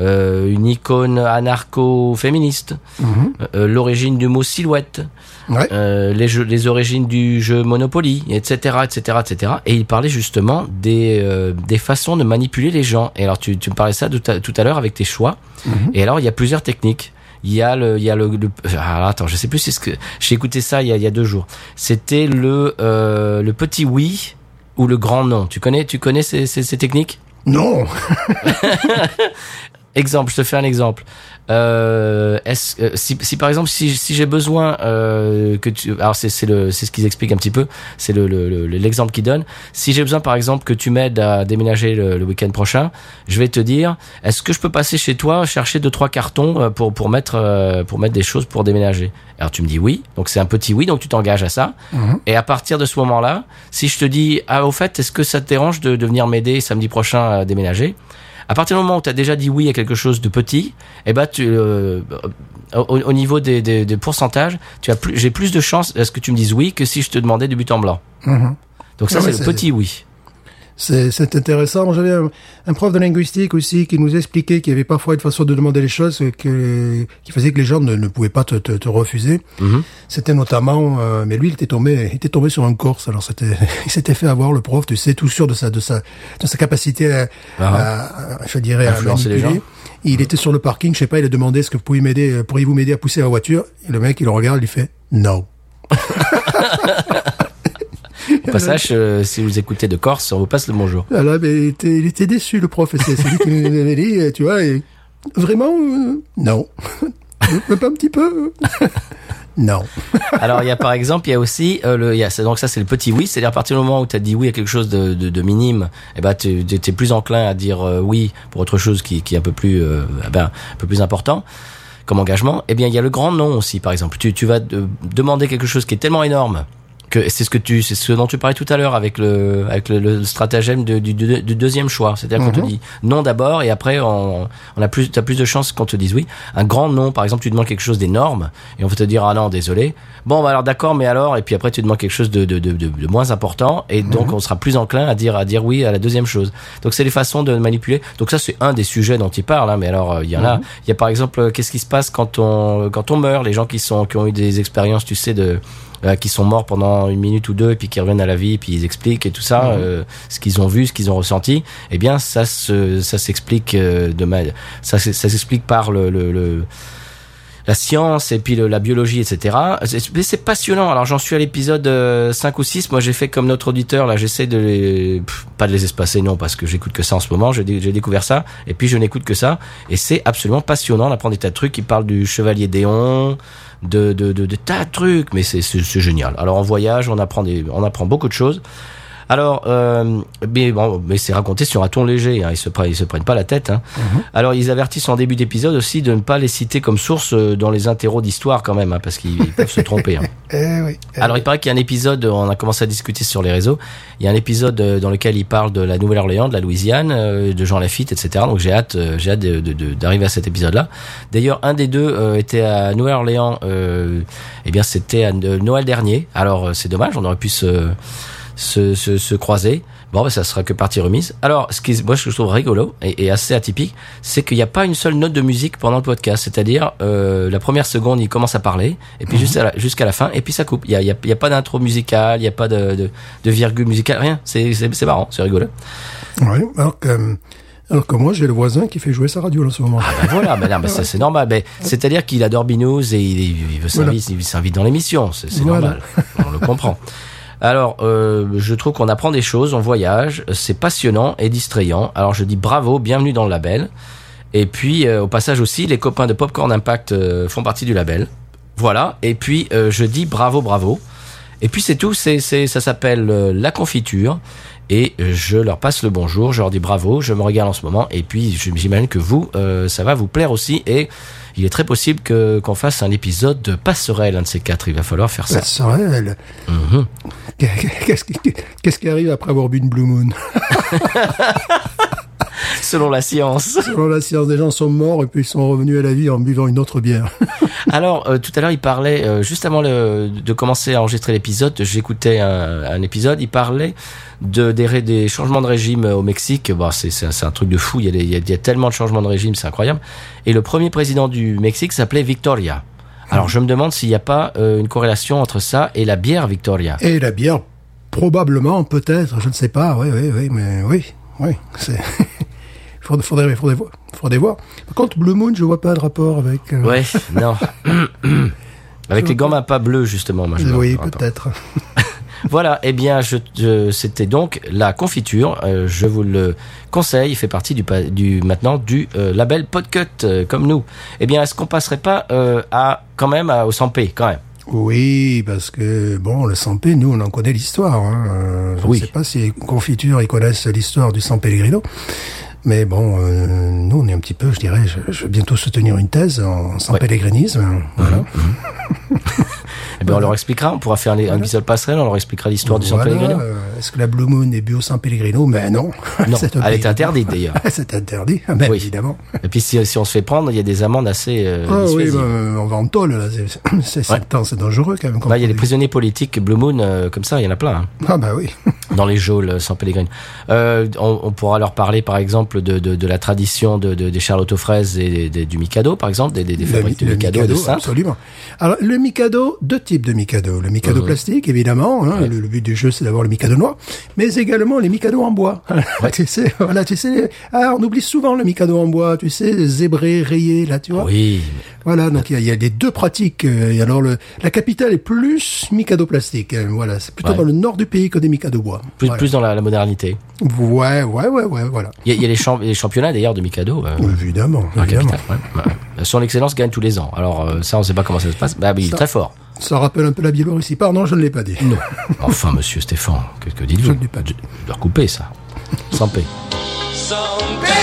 une icône anarcho-féministe, Mhm. l'origine du mot silhouette, Ouais. euh, les, jeux, les origines du jeu Monopoly, etc., etc., etc. Et il parlait justement des, euh, des façons de manipuler les gens. Et alors, tu, tu me parlais ça tout à, tout à l'heure avec tes choix. Et alors, il y a plusieurs techniques. Il y a le, il y a le, attends, je sais plus si c'est ce que j'ai écouté ça il y a, il y a deux jours. C'était le, euh, le petit oui ou le grand non. Tu connais, tu connais ces, ces, ces techniques? Non. *laughs* *laughs* Exemple, je te fais un exemple. Euh, est-ce, euh, si, si par exemple, si, si j'ai besoin euh, que tu, alors c'est c'est le, c'est ce qu'ils expliquent un petit peu, c'est le le- le- l'exemple qu'ils donnent. Si j'ai besoin, par exemple, que tu m'aides à déménager le, le week-end prochain, je vais te dire, est-ce que je peux passer chez toi chercher deux trois cartons euh, pour pour mettre euh, pour mettre des choses pour déménager? Alors tu me dis oui, donc c'est un petit oui, donc tu t'engages à ça. Et à partir de ce moment-là, si je te dis, ah au fait, est-ce que ça te dérange de, de venir m'aider samedi prochain à déménager? À partir du moment où tu as déjà dit oui à quelque chose de petit, eh ben tu, euh, au, au niveau des, des, des pourcentages, tu as plus, j'ai plus de chances à ce que tu me dises oui que si je te demandais du but en blanc. Mhm. Donc ça c'est le petit oui. C'est intéressant. Moi, J'avais un, un prof de linguistique aussi qui nous expliquait qu'il y avait parfois une façon de demander les choses que, qui faisait que les gens ne, ne pouvaient pas te, te, te refuser. Mhm. C'était notamment, euh, mais lui, il était tombé, il était tombé sur un Corse. Alors c'était, *laughs* il s'était fait avoir le prof, tu sais, tout sûr de sa, de sa, de sa capacité à, à- à- je dirais, à Influencer les manipuler. Il était sur le parking, je sais pas, il a demandé est-ce que vous pouvez m'aider, pourriez-vous m'aider à pousser la voiture? Et le mec, il le regarde, il fait non. *laughs* Passage, euh, si vous écoutez de Corse, on vous passe le bonjour. Voilà, mais il était, il était déçu, le prof. C'est lui qui nous avait dit, euh, tu vois, et vraiment, euh, non. *laughs* Pas un petit peu. *laughs* Non. Alors il y a par exemple, il y a aussi euh, le, il y a, c'est- donc ça c'est le petit oui, c'est-à-dire à partir du moment où tu as dit oui à quelque chose de, de, de minime, eh ben tu es plus enclin à dire euh, oui pour autre chose qui, qui est un peu plus, euh, eh ben, un peu plus important comme engagement. Eh bien il y a le grand non aussi, par exemple. Tu, tu vas de- demander quelque chose qui est tellement énorme que c'est ce que tu, c'est ce dont tu parlais tout à l'heure avec le, avec le, le stratagème de- du, du, du deuxième choix. C'est-à-dire qu'on te dit non d'abord et après on, on a plus, t'as plus de chances qu'on te dise oui. Un grand non, par exemple, tu demandes quelque chose d'énorme et on va te dire ah non désolé. Bon bah alors d'accord, mais alors et puis après tu demandes quelque chose de, de, de, de, moins important et donc on sera plus enclin à dire à dire oui à la deuxième chose. Donc c'est les façons de manipuler. Donc ça c'est un des sujets dont il parle. Hein, mais alors euh, il y en a. Il y a par exemple euh, qu'est-ce qui se passe quand on quand on meurt? Les gens qui sont qui ont eu des expériences, tu sais de euh, qui sont morts pendant une minute ou deux et puis qui reviennent à la vie et puis ils expliquent et tout ça euh, ce qu'ils ont vu ce qu'ils ont ressenti eh bien ça se ça s'explique euh, de mal ça, s'explique par le, le, le la science et puis le- la biologie, etc. C'est- Mais c'est passionnant. Alors j'en suis à l'épisode euh, 5 ou 6. Moi j'ai fait comme notre auditeur, là j'essaie de les... pff, pas de les espacer, non, parce que j'écoute que ça en ce moment. J'ai dé- j'ai découvert ça et puis je n'écoute que ça. Et c'est absolument passionnant. On apprend des tas de trucs qui parlent du chevalier Déon, de, de, de, de tas de trucs, mais c'est génial. Alors en voyage, on apprend, des, on apprend beaucoup de choses. Alors, euh, mais bon, mais c'est raconté sur un ton léger. Hein, ils se prennent, ils se prennent pas la tête. Hein. Alors, ils avertissent en début d'épisode aussi de ne pas les citer comme source euh, dans les interros d'histoire quand même, hein, parce qu'ils ils peuvent se tromper. Hein. *laughs* Eh oui. Eh Alors, il paraît qu'il y a un épisode, on a commencé à discuter sur les réseaux. Il y a un épisode euh, dans lequel il parle de la Nouvelle-Orléans, de la Louisiane, euh, de Jean Lafitte, etc. Donc, j'ai hâte, j'ai hâte d'arriver à cet épisode-là. D'ailleurs, un des deux euh, était à Nouvelle-Orléans. Euh, eh bien, c'était à Noël dernier. Alors, c'est dommage, on aurait pu se se, se, se croiser. Bon, ben, ça sera que partie remise. Alors, ce qui, moi, ce que je trouve rigolo et, et assez atypique, c'est qu'il n'y a pas une seule note de musique pendant le podcast. C'est-à-dire, euh, la première seconde, il commence à parler, et puis jusqu'à la, jusqu'à la fin, et puis ça coupe. Il n'y a, y a, y a pas d'intro musicale, il n'y a pas de, de, de virgule musicale, rien. C'est, marrant, c'est rigolo. Oui, alors que, alors que moi, j'ai le voisin qui fait jouer sa radio là, en ce moment. Ben voilà, ben ben c'est normal. Ben, c'est-à-dire qu'il adore Binous et il, il veut Voilà. s'inviter, il s'invite dans l'émission. C'est, c'est Voilà. normal. On le comprend. *laughs* Alors, euh, je trouve qu'on apprend des choses, on voyage, c'est passionnant et distrayant. Alors, je dis bravo, bienvenue dans le label. Et puis, euh, au passage aussi, les copains de Popcorn Impact euh, font partie du label. Voilà. Et puis, euh, je dis bravo, bravo. Et puis, c'est tout. C'est, c'est, ça s'appelle La Confiture. Et je leur passe le bonjour, je leur dis bravo, je me regarde en ce moment. Et puis, j'imagine que vous, ça va vous plaire aussi. Et il est très possible que qu'on fasse un épisode de passerelle, un de ces quatre. Il va falloir faire ça. Ça serait elle. Mhm. Qu'est-ce qui, qu'est-ce qui arrive après avoir bu une Blue Moon? *laughs* *laughs* Selon la science. Selon la science, des gens sont morts et puis ils sont revenus à la vie en buvant une autre bière. *laughs* Alors, euh, tout à l'heure, il parlait, euh, juste avant le- de commencer à enregistrer l'épisode, j'écoutais un, un épisode, il parlait de, des, changements de régime au Mexique. Bon, c'est un- truc de fou, il y, a des- il, y a, il y a tellement de changements de régime, c'est incroyable. Et le premier président du Mexique s'appelait Victoria. Alors, je me demande s'il n'y a pas euh, une corrélation entre ça et la bière Victoria. Et la bière, probablement, peut-être, je ne sais pas, oui, oui, oui, mais oui, oui, c'est... *laughs* faudrait, faudrait, faudrait, voir, faudrait voir. Par contre, Blue Moon, je vois pas de rapport avec... euh, Ouais, non. *coughs* Avec les gants pas bleus, justement. Moi, je oui, peut-être. *laughs* Voilà, eh bien, je, je- c'était donc la confiture. euh, je vous le conseille. Il fait partie du, maintenant du euh, label Podcut, euh, comme nous. Eh bien, est-ce qu'on passerait pas à quand même à, au 100p, quand même? Oui, parce que, bon, le San P, nous, on en connaît l'histoire. Hein. Je Oui. ne sais pas si les confitures, ils connaissent l'histoire du San Pellegrino. Mais bon, euh, nous, on est un petit peu, je dirais, je, je vais bientôt soutenir une thèse en San Ouais. Pellegrinisme. Voilà. *laughs* Eh bien, on leur expliquera. On pourra faire un, un épisode passerelle. On leur expliquera l'histoire du San Voilà. Pellegrino. Euh, Est-ce que la Blue Moon est au San Pellegrino? Mais non. *laughs* Non, *laughs* elle est interdite d'ailleurs. *laughs* C'est interdit, ben, Oui. évidemment. Et puis, si, si on se fait prendre, il y a des amendes assez euh, Ah oui, bah, on va en tôle. C'est- Ouais. dangereux, quand même. Bah, il y a des prisonniers politiques Blue Moon euh, comme ça, il y en a plein. hein. Ah bah oui. dans les geôles sans Pellegrine. Euh, on, on pourra leur parler par exemple de, de, de la tradition de, de- des charlottes aux fraises et des- des- du Mikado par exemple, des, des, des fabriques de le Mikado, et de absolument. Alors, le Mikado, deux types de Mikado. Le Mikado Mhm. plastique, évidemment. hein, Ouais. le, le but du jeu, c'est d'avoir le Mikado noir. Mais également les Mikado en bois. *laughs* tu sais, voilà, tu sais. Ah, on oublie souvent le Mikado en bois, tu sais, zébré, rayé, là, tu vois. Oui, Voilà, donc il y, a- y a les deux pratiques. euh, Et alors, le, la capitale est plus Mikado plastique. hein, voilà, c'est plutôt Ouais. dans le nord du pays que des Mikado bois. plus, Voilà. plus dans la, la modernité. Ouais, ouais, ouais, ouais, voilà. Il y a, il y a les, champ- les championnats d'ailleurs de Mikado. Euh, Évidemment, évidemment. capitale, ouais. Ouais. Son Excellence gagne tous les ans. Alors euh, ça, on sait pas comment ça se passe. Bah, mais il est très fort. Ça rappelle un peu la Biélorussie. Pardon, je ne l'ai pas dit. Non. Enfin, monsieur Stéphane, que, que dites-vous Je ne l'ai pas dit. Je dois couper ça. Sans paix. San Pellegrino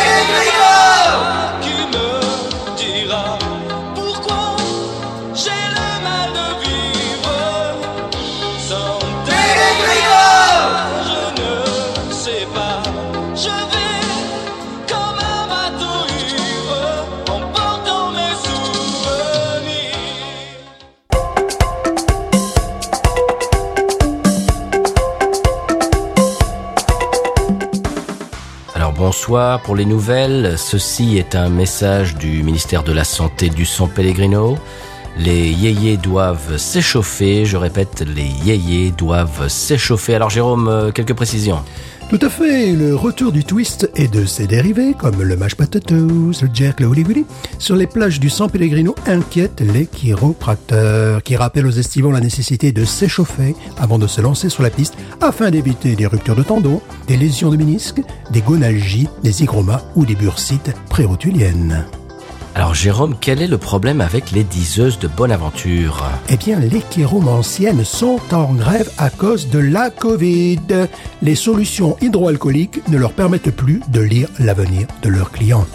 bonsoir pour les nouvelles. Ceci est un message du ministère de la Santé du San Pellegrino. Les yéyés doivent s'échauffer. Je répète, les yéyés doivent s'échauffer. Alors Jérôme, euh, quelques précisions. Tout à fait, le retour du twist et de ses dérivés, comme le mash potatoes, le jerk, le gouli, sur les plages du San Pellegrino inquiètent les chiropracteurs, qui rappellent aux estivants la nécessité de s'échauffer avant de se lancer sur la piste, afin d'éviter des ruptures de tendons, des lésions de ménisques, des gonalgies, des hygromas ou des bursites prérotuliennes. Alors Jérôme, quel est le problème avec les diseuses de Bonaventure? Eh bien, les chiromanciennes sont en grève à cause de la Covid. Les solutions hydroalcooliques ne leur permettent plus de lire l'avenir de leurs clients.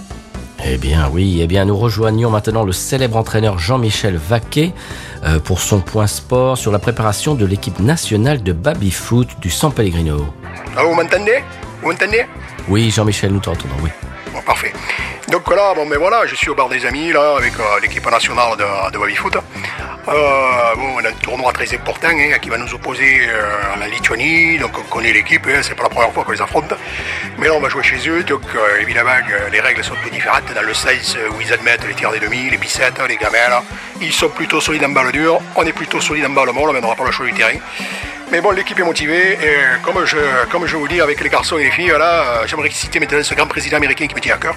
Eh bien oui, eh bien nous rejoignons maintenant le célèbre entraîneur Jean-Michel Vaquet euh, pour son point sport sur la préparation de l'équipe nationale de baby-foot du San Pellegrino. Ah, vous m'entendez? Vous m'entendez? Oui, Jean-Michel, nous t'entendons, oui. Bon, parfait. Donc là, bon, mais voilà, je suis au bar des amis, là, avec euh, l'équipe nationale de, de baby-foot. Euh, bon, on a un tournoi très important hein, qui va nous opposer euh, à la Lituanie, donc on connaît l'équipe, hein, c'est pas la première fois qu'on les affronte. Mais là, on va jouer chez eux, donc évidemment, les règles sont un peu différentes dans le sens où ils admettent les tirs des demi, les pissettes, les gamelles. Ils sont plutôt solides en balle dure, on est plutôt solide en balle molle, mais on n'aura pas le choix du terrain. Mais bon, l'équipe est motivée et comme je, comme je vous dis avec les garçons et les filles, là, euh, j'aimerais citer maintenant ce grand président américain qui me tient à cœur,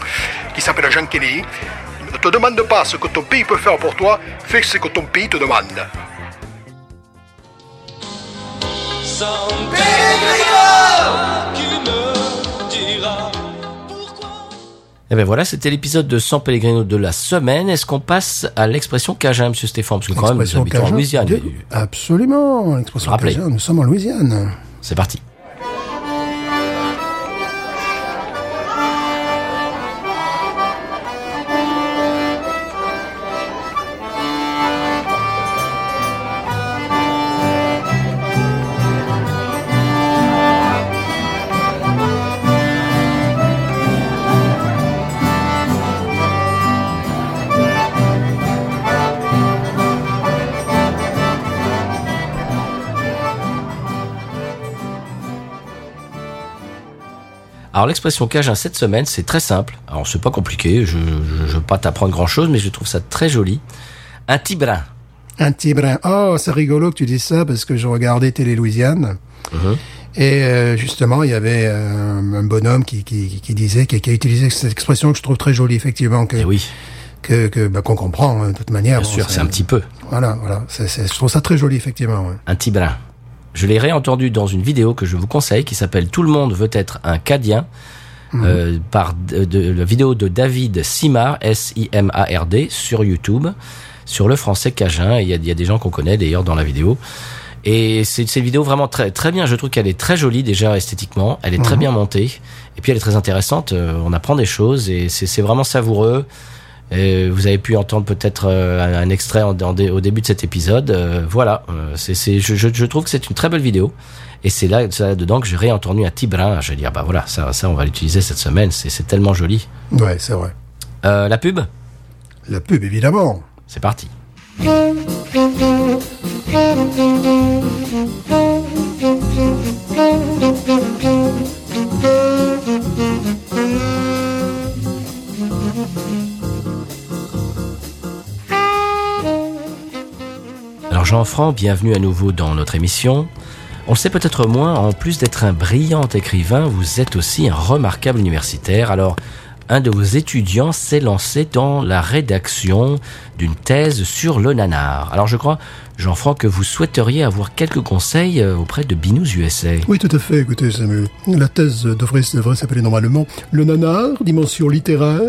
qui s'appelle Jean Kennedy. Ne te demande pas ce que ton pays peut faire pour toi, fais ce que ton pays te demande. Eh bien voilà, c'était l'épisode de San Pellegrino de la semaine. Est-ce qu'on passe à l'expression Cajun, monsieur Stéphane? Parce que quand même, nous habitons en. Louisiane. De- Absolument, l'expression cajun, nous sommes en Louisiane. C'est parti. Alors l'expression Cajun cette semaine, c'est très simple. Alors c'est pas compliqué, je je veux pas t'apprendre grand chose, mais je trouve ça très joli. Un tibrin. Un petit brin. Oh, c'est rigolo que tu dises ça parce que je regardais Télé Louisiane. Mhm. Et euh, justement, il y avait euh, un bonhomme qui, qui, qui disait, qui, qui a utilisé cette expression que je trouve très jolie, effectivement, que Eh oui, que, que bah, qu'on comprend hein, de toute manière. bien Bon, sûr, c'est un petit peu. Voilà, voilà. C'est, c'est- je trouve ça très joli, effectivement. ouais. Un tibrin. Je l'ai réentendu dans une vidéo que je vous conseille qui s'appelle Tout le monde veut être un Cadien. euh, par de, de- la vidéo de David Simard, S-I-M-A-R-D, sur YouTube, sur le français Cajun. Et Il y a, y a des gens qu'on connaît d'ailleurs dans la vidéo. Et c'est une vidéo vraiment très très bien. Je trouve qu'elle est très jolie déjà esthétiquement. Elle est très bien montée. Et puis elle est très intéressante. Euh, on apprend des choses et c'est vraiment savoureux. Et vous avez pu entendre peut-être euh, un, un extrait en- en dé- au début de cet épisode. Euh, voilà, Euh, c'est c'est je, je, je trouve que c'est une très belle vidéo. Et c'est là, c'est là-dedans que j'ai réentendu un tibrin. Je vais dire, bah voilà, ça, ça on va l'utiliser cette semaine. C'est c'est tellement joli. Ouais, c'est vrai. Euh, la pub, La pub, évidemment. c'est parti. *laughs* Alors Jean-Franc, bienvenue à nouveau dans notre émission. On le sait peut-être moins, en plus d'être un brillant écrivain, vous êtes aussi un remarquable universitaire. Alors, un de vos étudiants s'est lancé dans la rédaction d'une thèse sur le nanar. Alors je crois, Jean-Franc, que vous souhaiteriez avoir quelques conseils euh, auprès de Binous USA. Oui, tout à fait. Écoutez, Samuel, la thèse devrait, devrait s'appeler normalement Le nanar, dimension littéraire,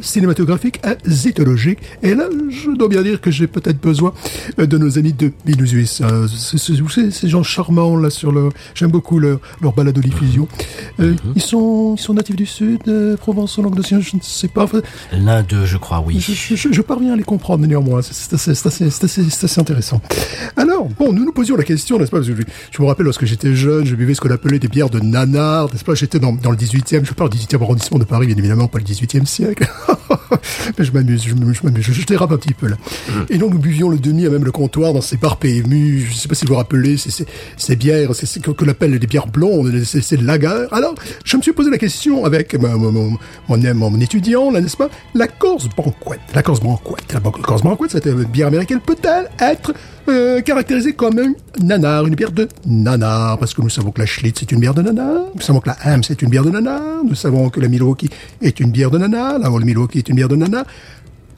cinématographique et zétologique. Et là, je dois bien dire que j'ai peut-être besoin euh, de nos amis de Binous USA. Vous savez, ces gens charmants, là, sur le... J'aime beaucoup leur, leur balade diffusion. Euh, ils, sont, ils sont natifs du Sud, euh, Provence, Languedocien, je ne sais pas. L'un d'eux, je crois, oui. je, je- je- parviens à les comprendre néanmoins. C'est assez, assez- assez- c'est assez intéressant. Alors, bon, nous nous posions la question, n'est-ce pas parce que je, je me rappelle lorsque j'étais jeune, je buvais ce qu'on appelait des bières de nanar, n'est-ce pas J'étais dans, dans le 18e, je parle du 18e arrondissement de Paris, bien évidemment, pas le 18e siècle. *laughs* Mais je m'amuse, je je m'amuse, je, dérape un petit peu là. Et donc nous buvions le demi à même le comptoir dans ces bars PMU, je sais pas si vous vous rappelez, ces bières, c'est ce que l'on appelle des bières blondes, c'est c'est lager. Alors, je me suis posé la question avec mon, mon, mon, étudiant, là, n'est-ce pas La Corse Banquet. La Corse Banquet. La Corse Banquet, cette bière américaine peut-elle être euh, caractérisée comme un nanar, une bière de nanar Parce que nous savons que la Schlitz est une bière de nanar, nous savons que la Ham c'est une bière de nanar, nous savons que la Milwaukee est une bière de nanar, la Old Milwaukee est une bière de nanar.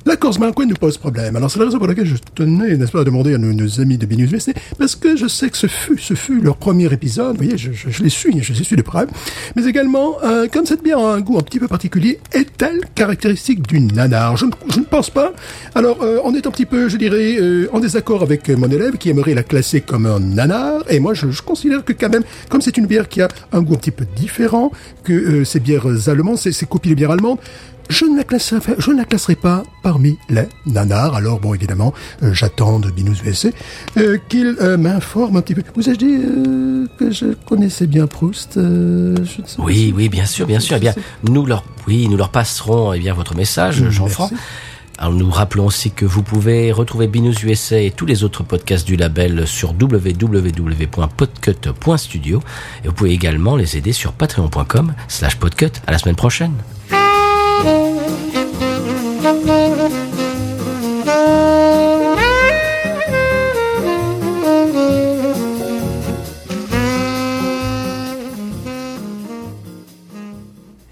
La Corse Banquet nous pose problème. Alors c'est la raison pour laquelle je tenais, n'est-ce pas, à demander à nos, amis de Binus VC, parce que je sais que ce fut, ce fut leur premier épisode. Vous voyez, je, je, je les suis, je les suis de près. Mais également, euh, comme cette bière a un goût un petit peu particulier, est-elle caractéristique du nanar? Je ne, je ne pense pas. Alors, euh, on est un petit peu, je dirais, euh, en désaccord avec mon élève qui aimerait la classer comme un nanar. Et moi, je, je considère que quand même, comme c'est une bière qui a un goût un petit peu différent que euh, ces bières allemandes, ces, ces copies de bières allemandes, je ne la classerai, je ne la classerai pas parmi les nanars. Alors bon, évidemment, euh, j'attends de Binous VSC euh, qu'il euh, m'informe un petit peu. Vous ai-je dit euh, que je connaissais bien Proust euh, je ne sais Oui, pas. oui, bien sûr, bien sûr. Eh bien, nous leur, oui, nous leur passerons eh bien votre message, Jean-Franc. Alors nous rappelons aussi que vous pouvez retrouver Binous USA et tous les autres podcasts du label sur www.podcut.studio et vous pouvez également les aider sur patreon.com slash podcut. À la semaine prochaine.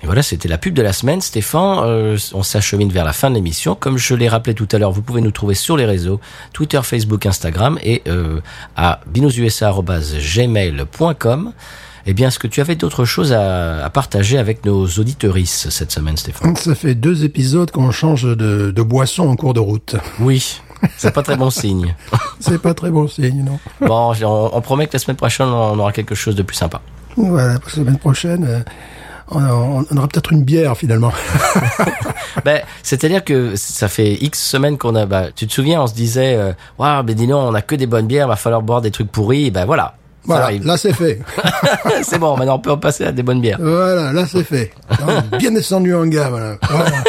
Et voilà, c'était la pub de la semaine. Stéphane, euh, on s'achemine vers la fin de l'émission. Comme je l'ai rappelé tout à l'heure, vous pouvez nous trouver sur les réseaux Twitter, Facebook, Instagram et euh, à binoususa.gmail.com. Eh bien, est-ce que tu avais d'autres choses à, à partager avec nos auditorices cette semaine, Stéphane? Ça fait deux épisodes qu'on change de, de boisson en cours de route. Oui, c'est pas très bon signe. *laughs* C'est pas très bon signe, non Bon, on, on promet que la semaine prochaine, on aura quelque chose de plus sympa. Voilà, la semaine prochaine, euh, on, on- on aura peut-être une bière finalement. *laughs* Ben, c'est-à-dire que ça fait X semaines qu'on a. Bah, tu te souviens, on se disait, euh, waouh, ben dis donc, on a que des bonnes bières, va falloir boire des trucs pourris. Ben voilà, Voilà, là c'est fait. *laughs* c'est bon, maintenant on peut en passer à des bonnes bières. Voilà, là c'est fait. Bien descendu en gamme. Voilà. Voilà.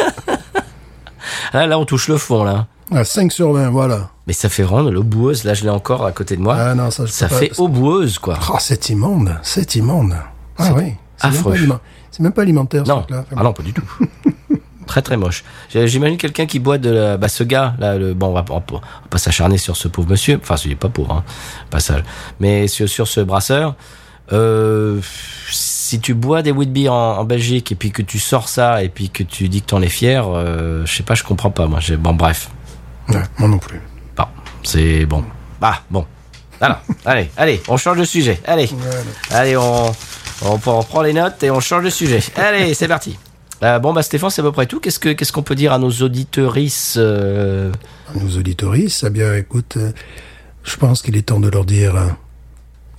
Là, *laughs* là, on touche le fond, là. À 5 sur 20, voilà. Mais ça fait rendre l'eau boueuse. Là, je l'ai encore à côté de moi. Ah non, ça, je ça pas- fait eau boueuse, quoi. Oh, c'est immonde, c'est immonde. Ah oui, c'est même, même pas alimentaire ce Non, truc-là. ah non, pas du tout. *laughs* très très moche. J'imagine quelqu'un qui boit de la, bah ce gars là, le, bon, on va, on va pas- s'acharner sur ce pauvre monsieur. Enfin, il est pas pauvre, hein, passage. Mais sur, sur ce brasseur, euh, si tu bois des wheat beer en, en Belgique et puis que tu sors ça et puis que tu dis que t'en es fier, euh, je sais pas, je comprends pas. Moi, bon, bref. Ouais, moi non plus. Bon, c'est bon. Bah, bon. Voilà. allez, allez, on change de sujet. Allez. Allez, on, on, on prend les notes et on change de sujet. Allez, c'est parti. Euh, bon, bah, Stéphane, c'est à peu près tout. Qu'est-ce que, qu'est-ce qu'on peut dire à nos auditorices, euh, Nos auditoristes, eh bien, écoute, euh, je pense qu'il est temps de leur dire euh.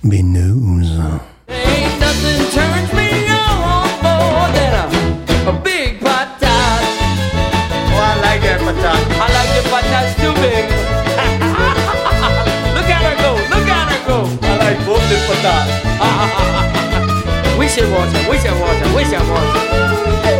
Ain't nothing turns me on more than a, a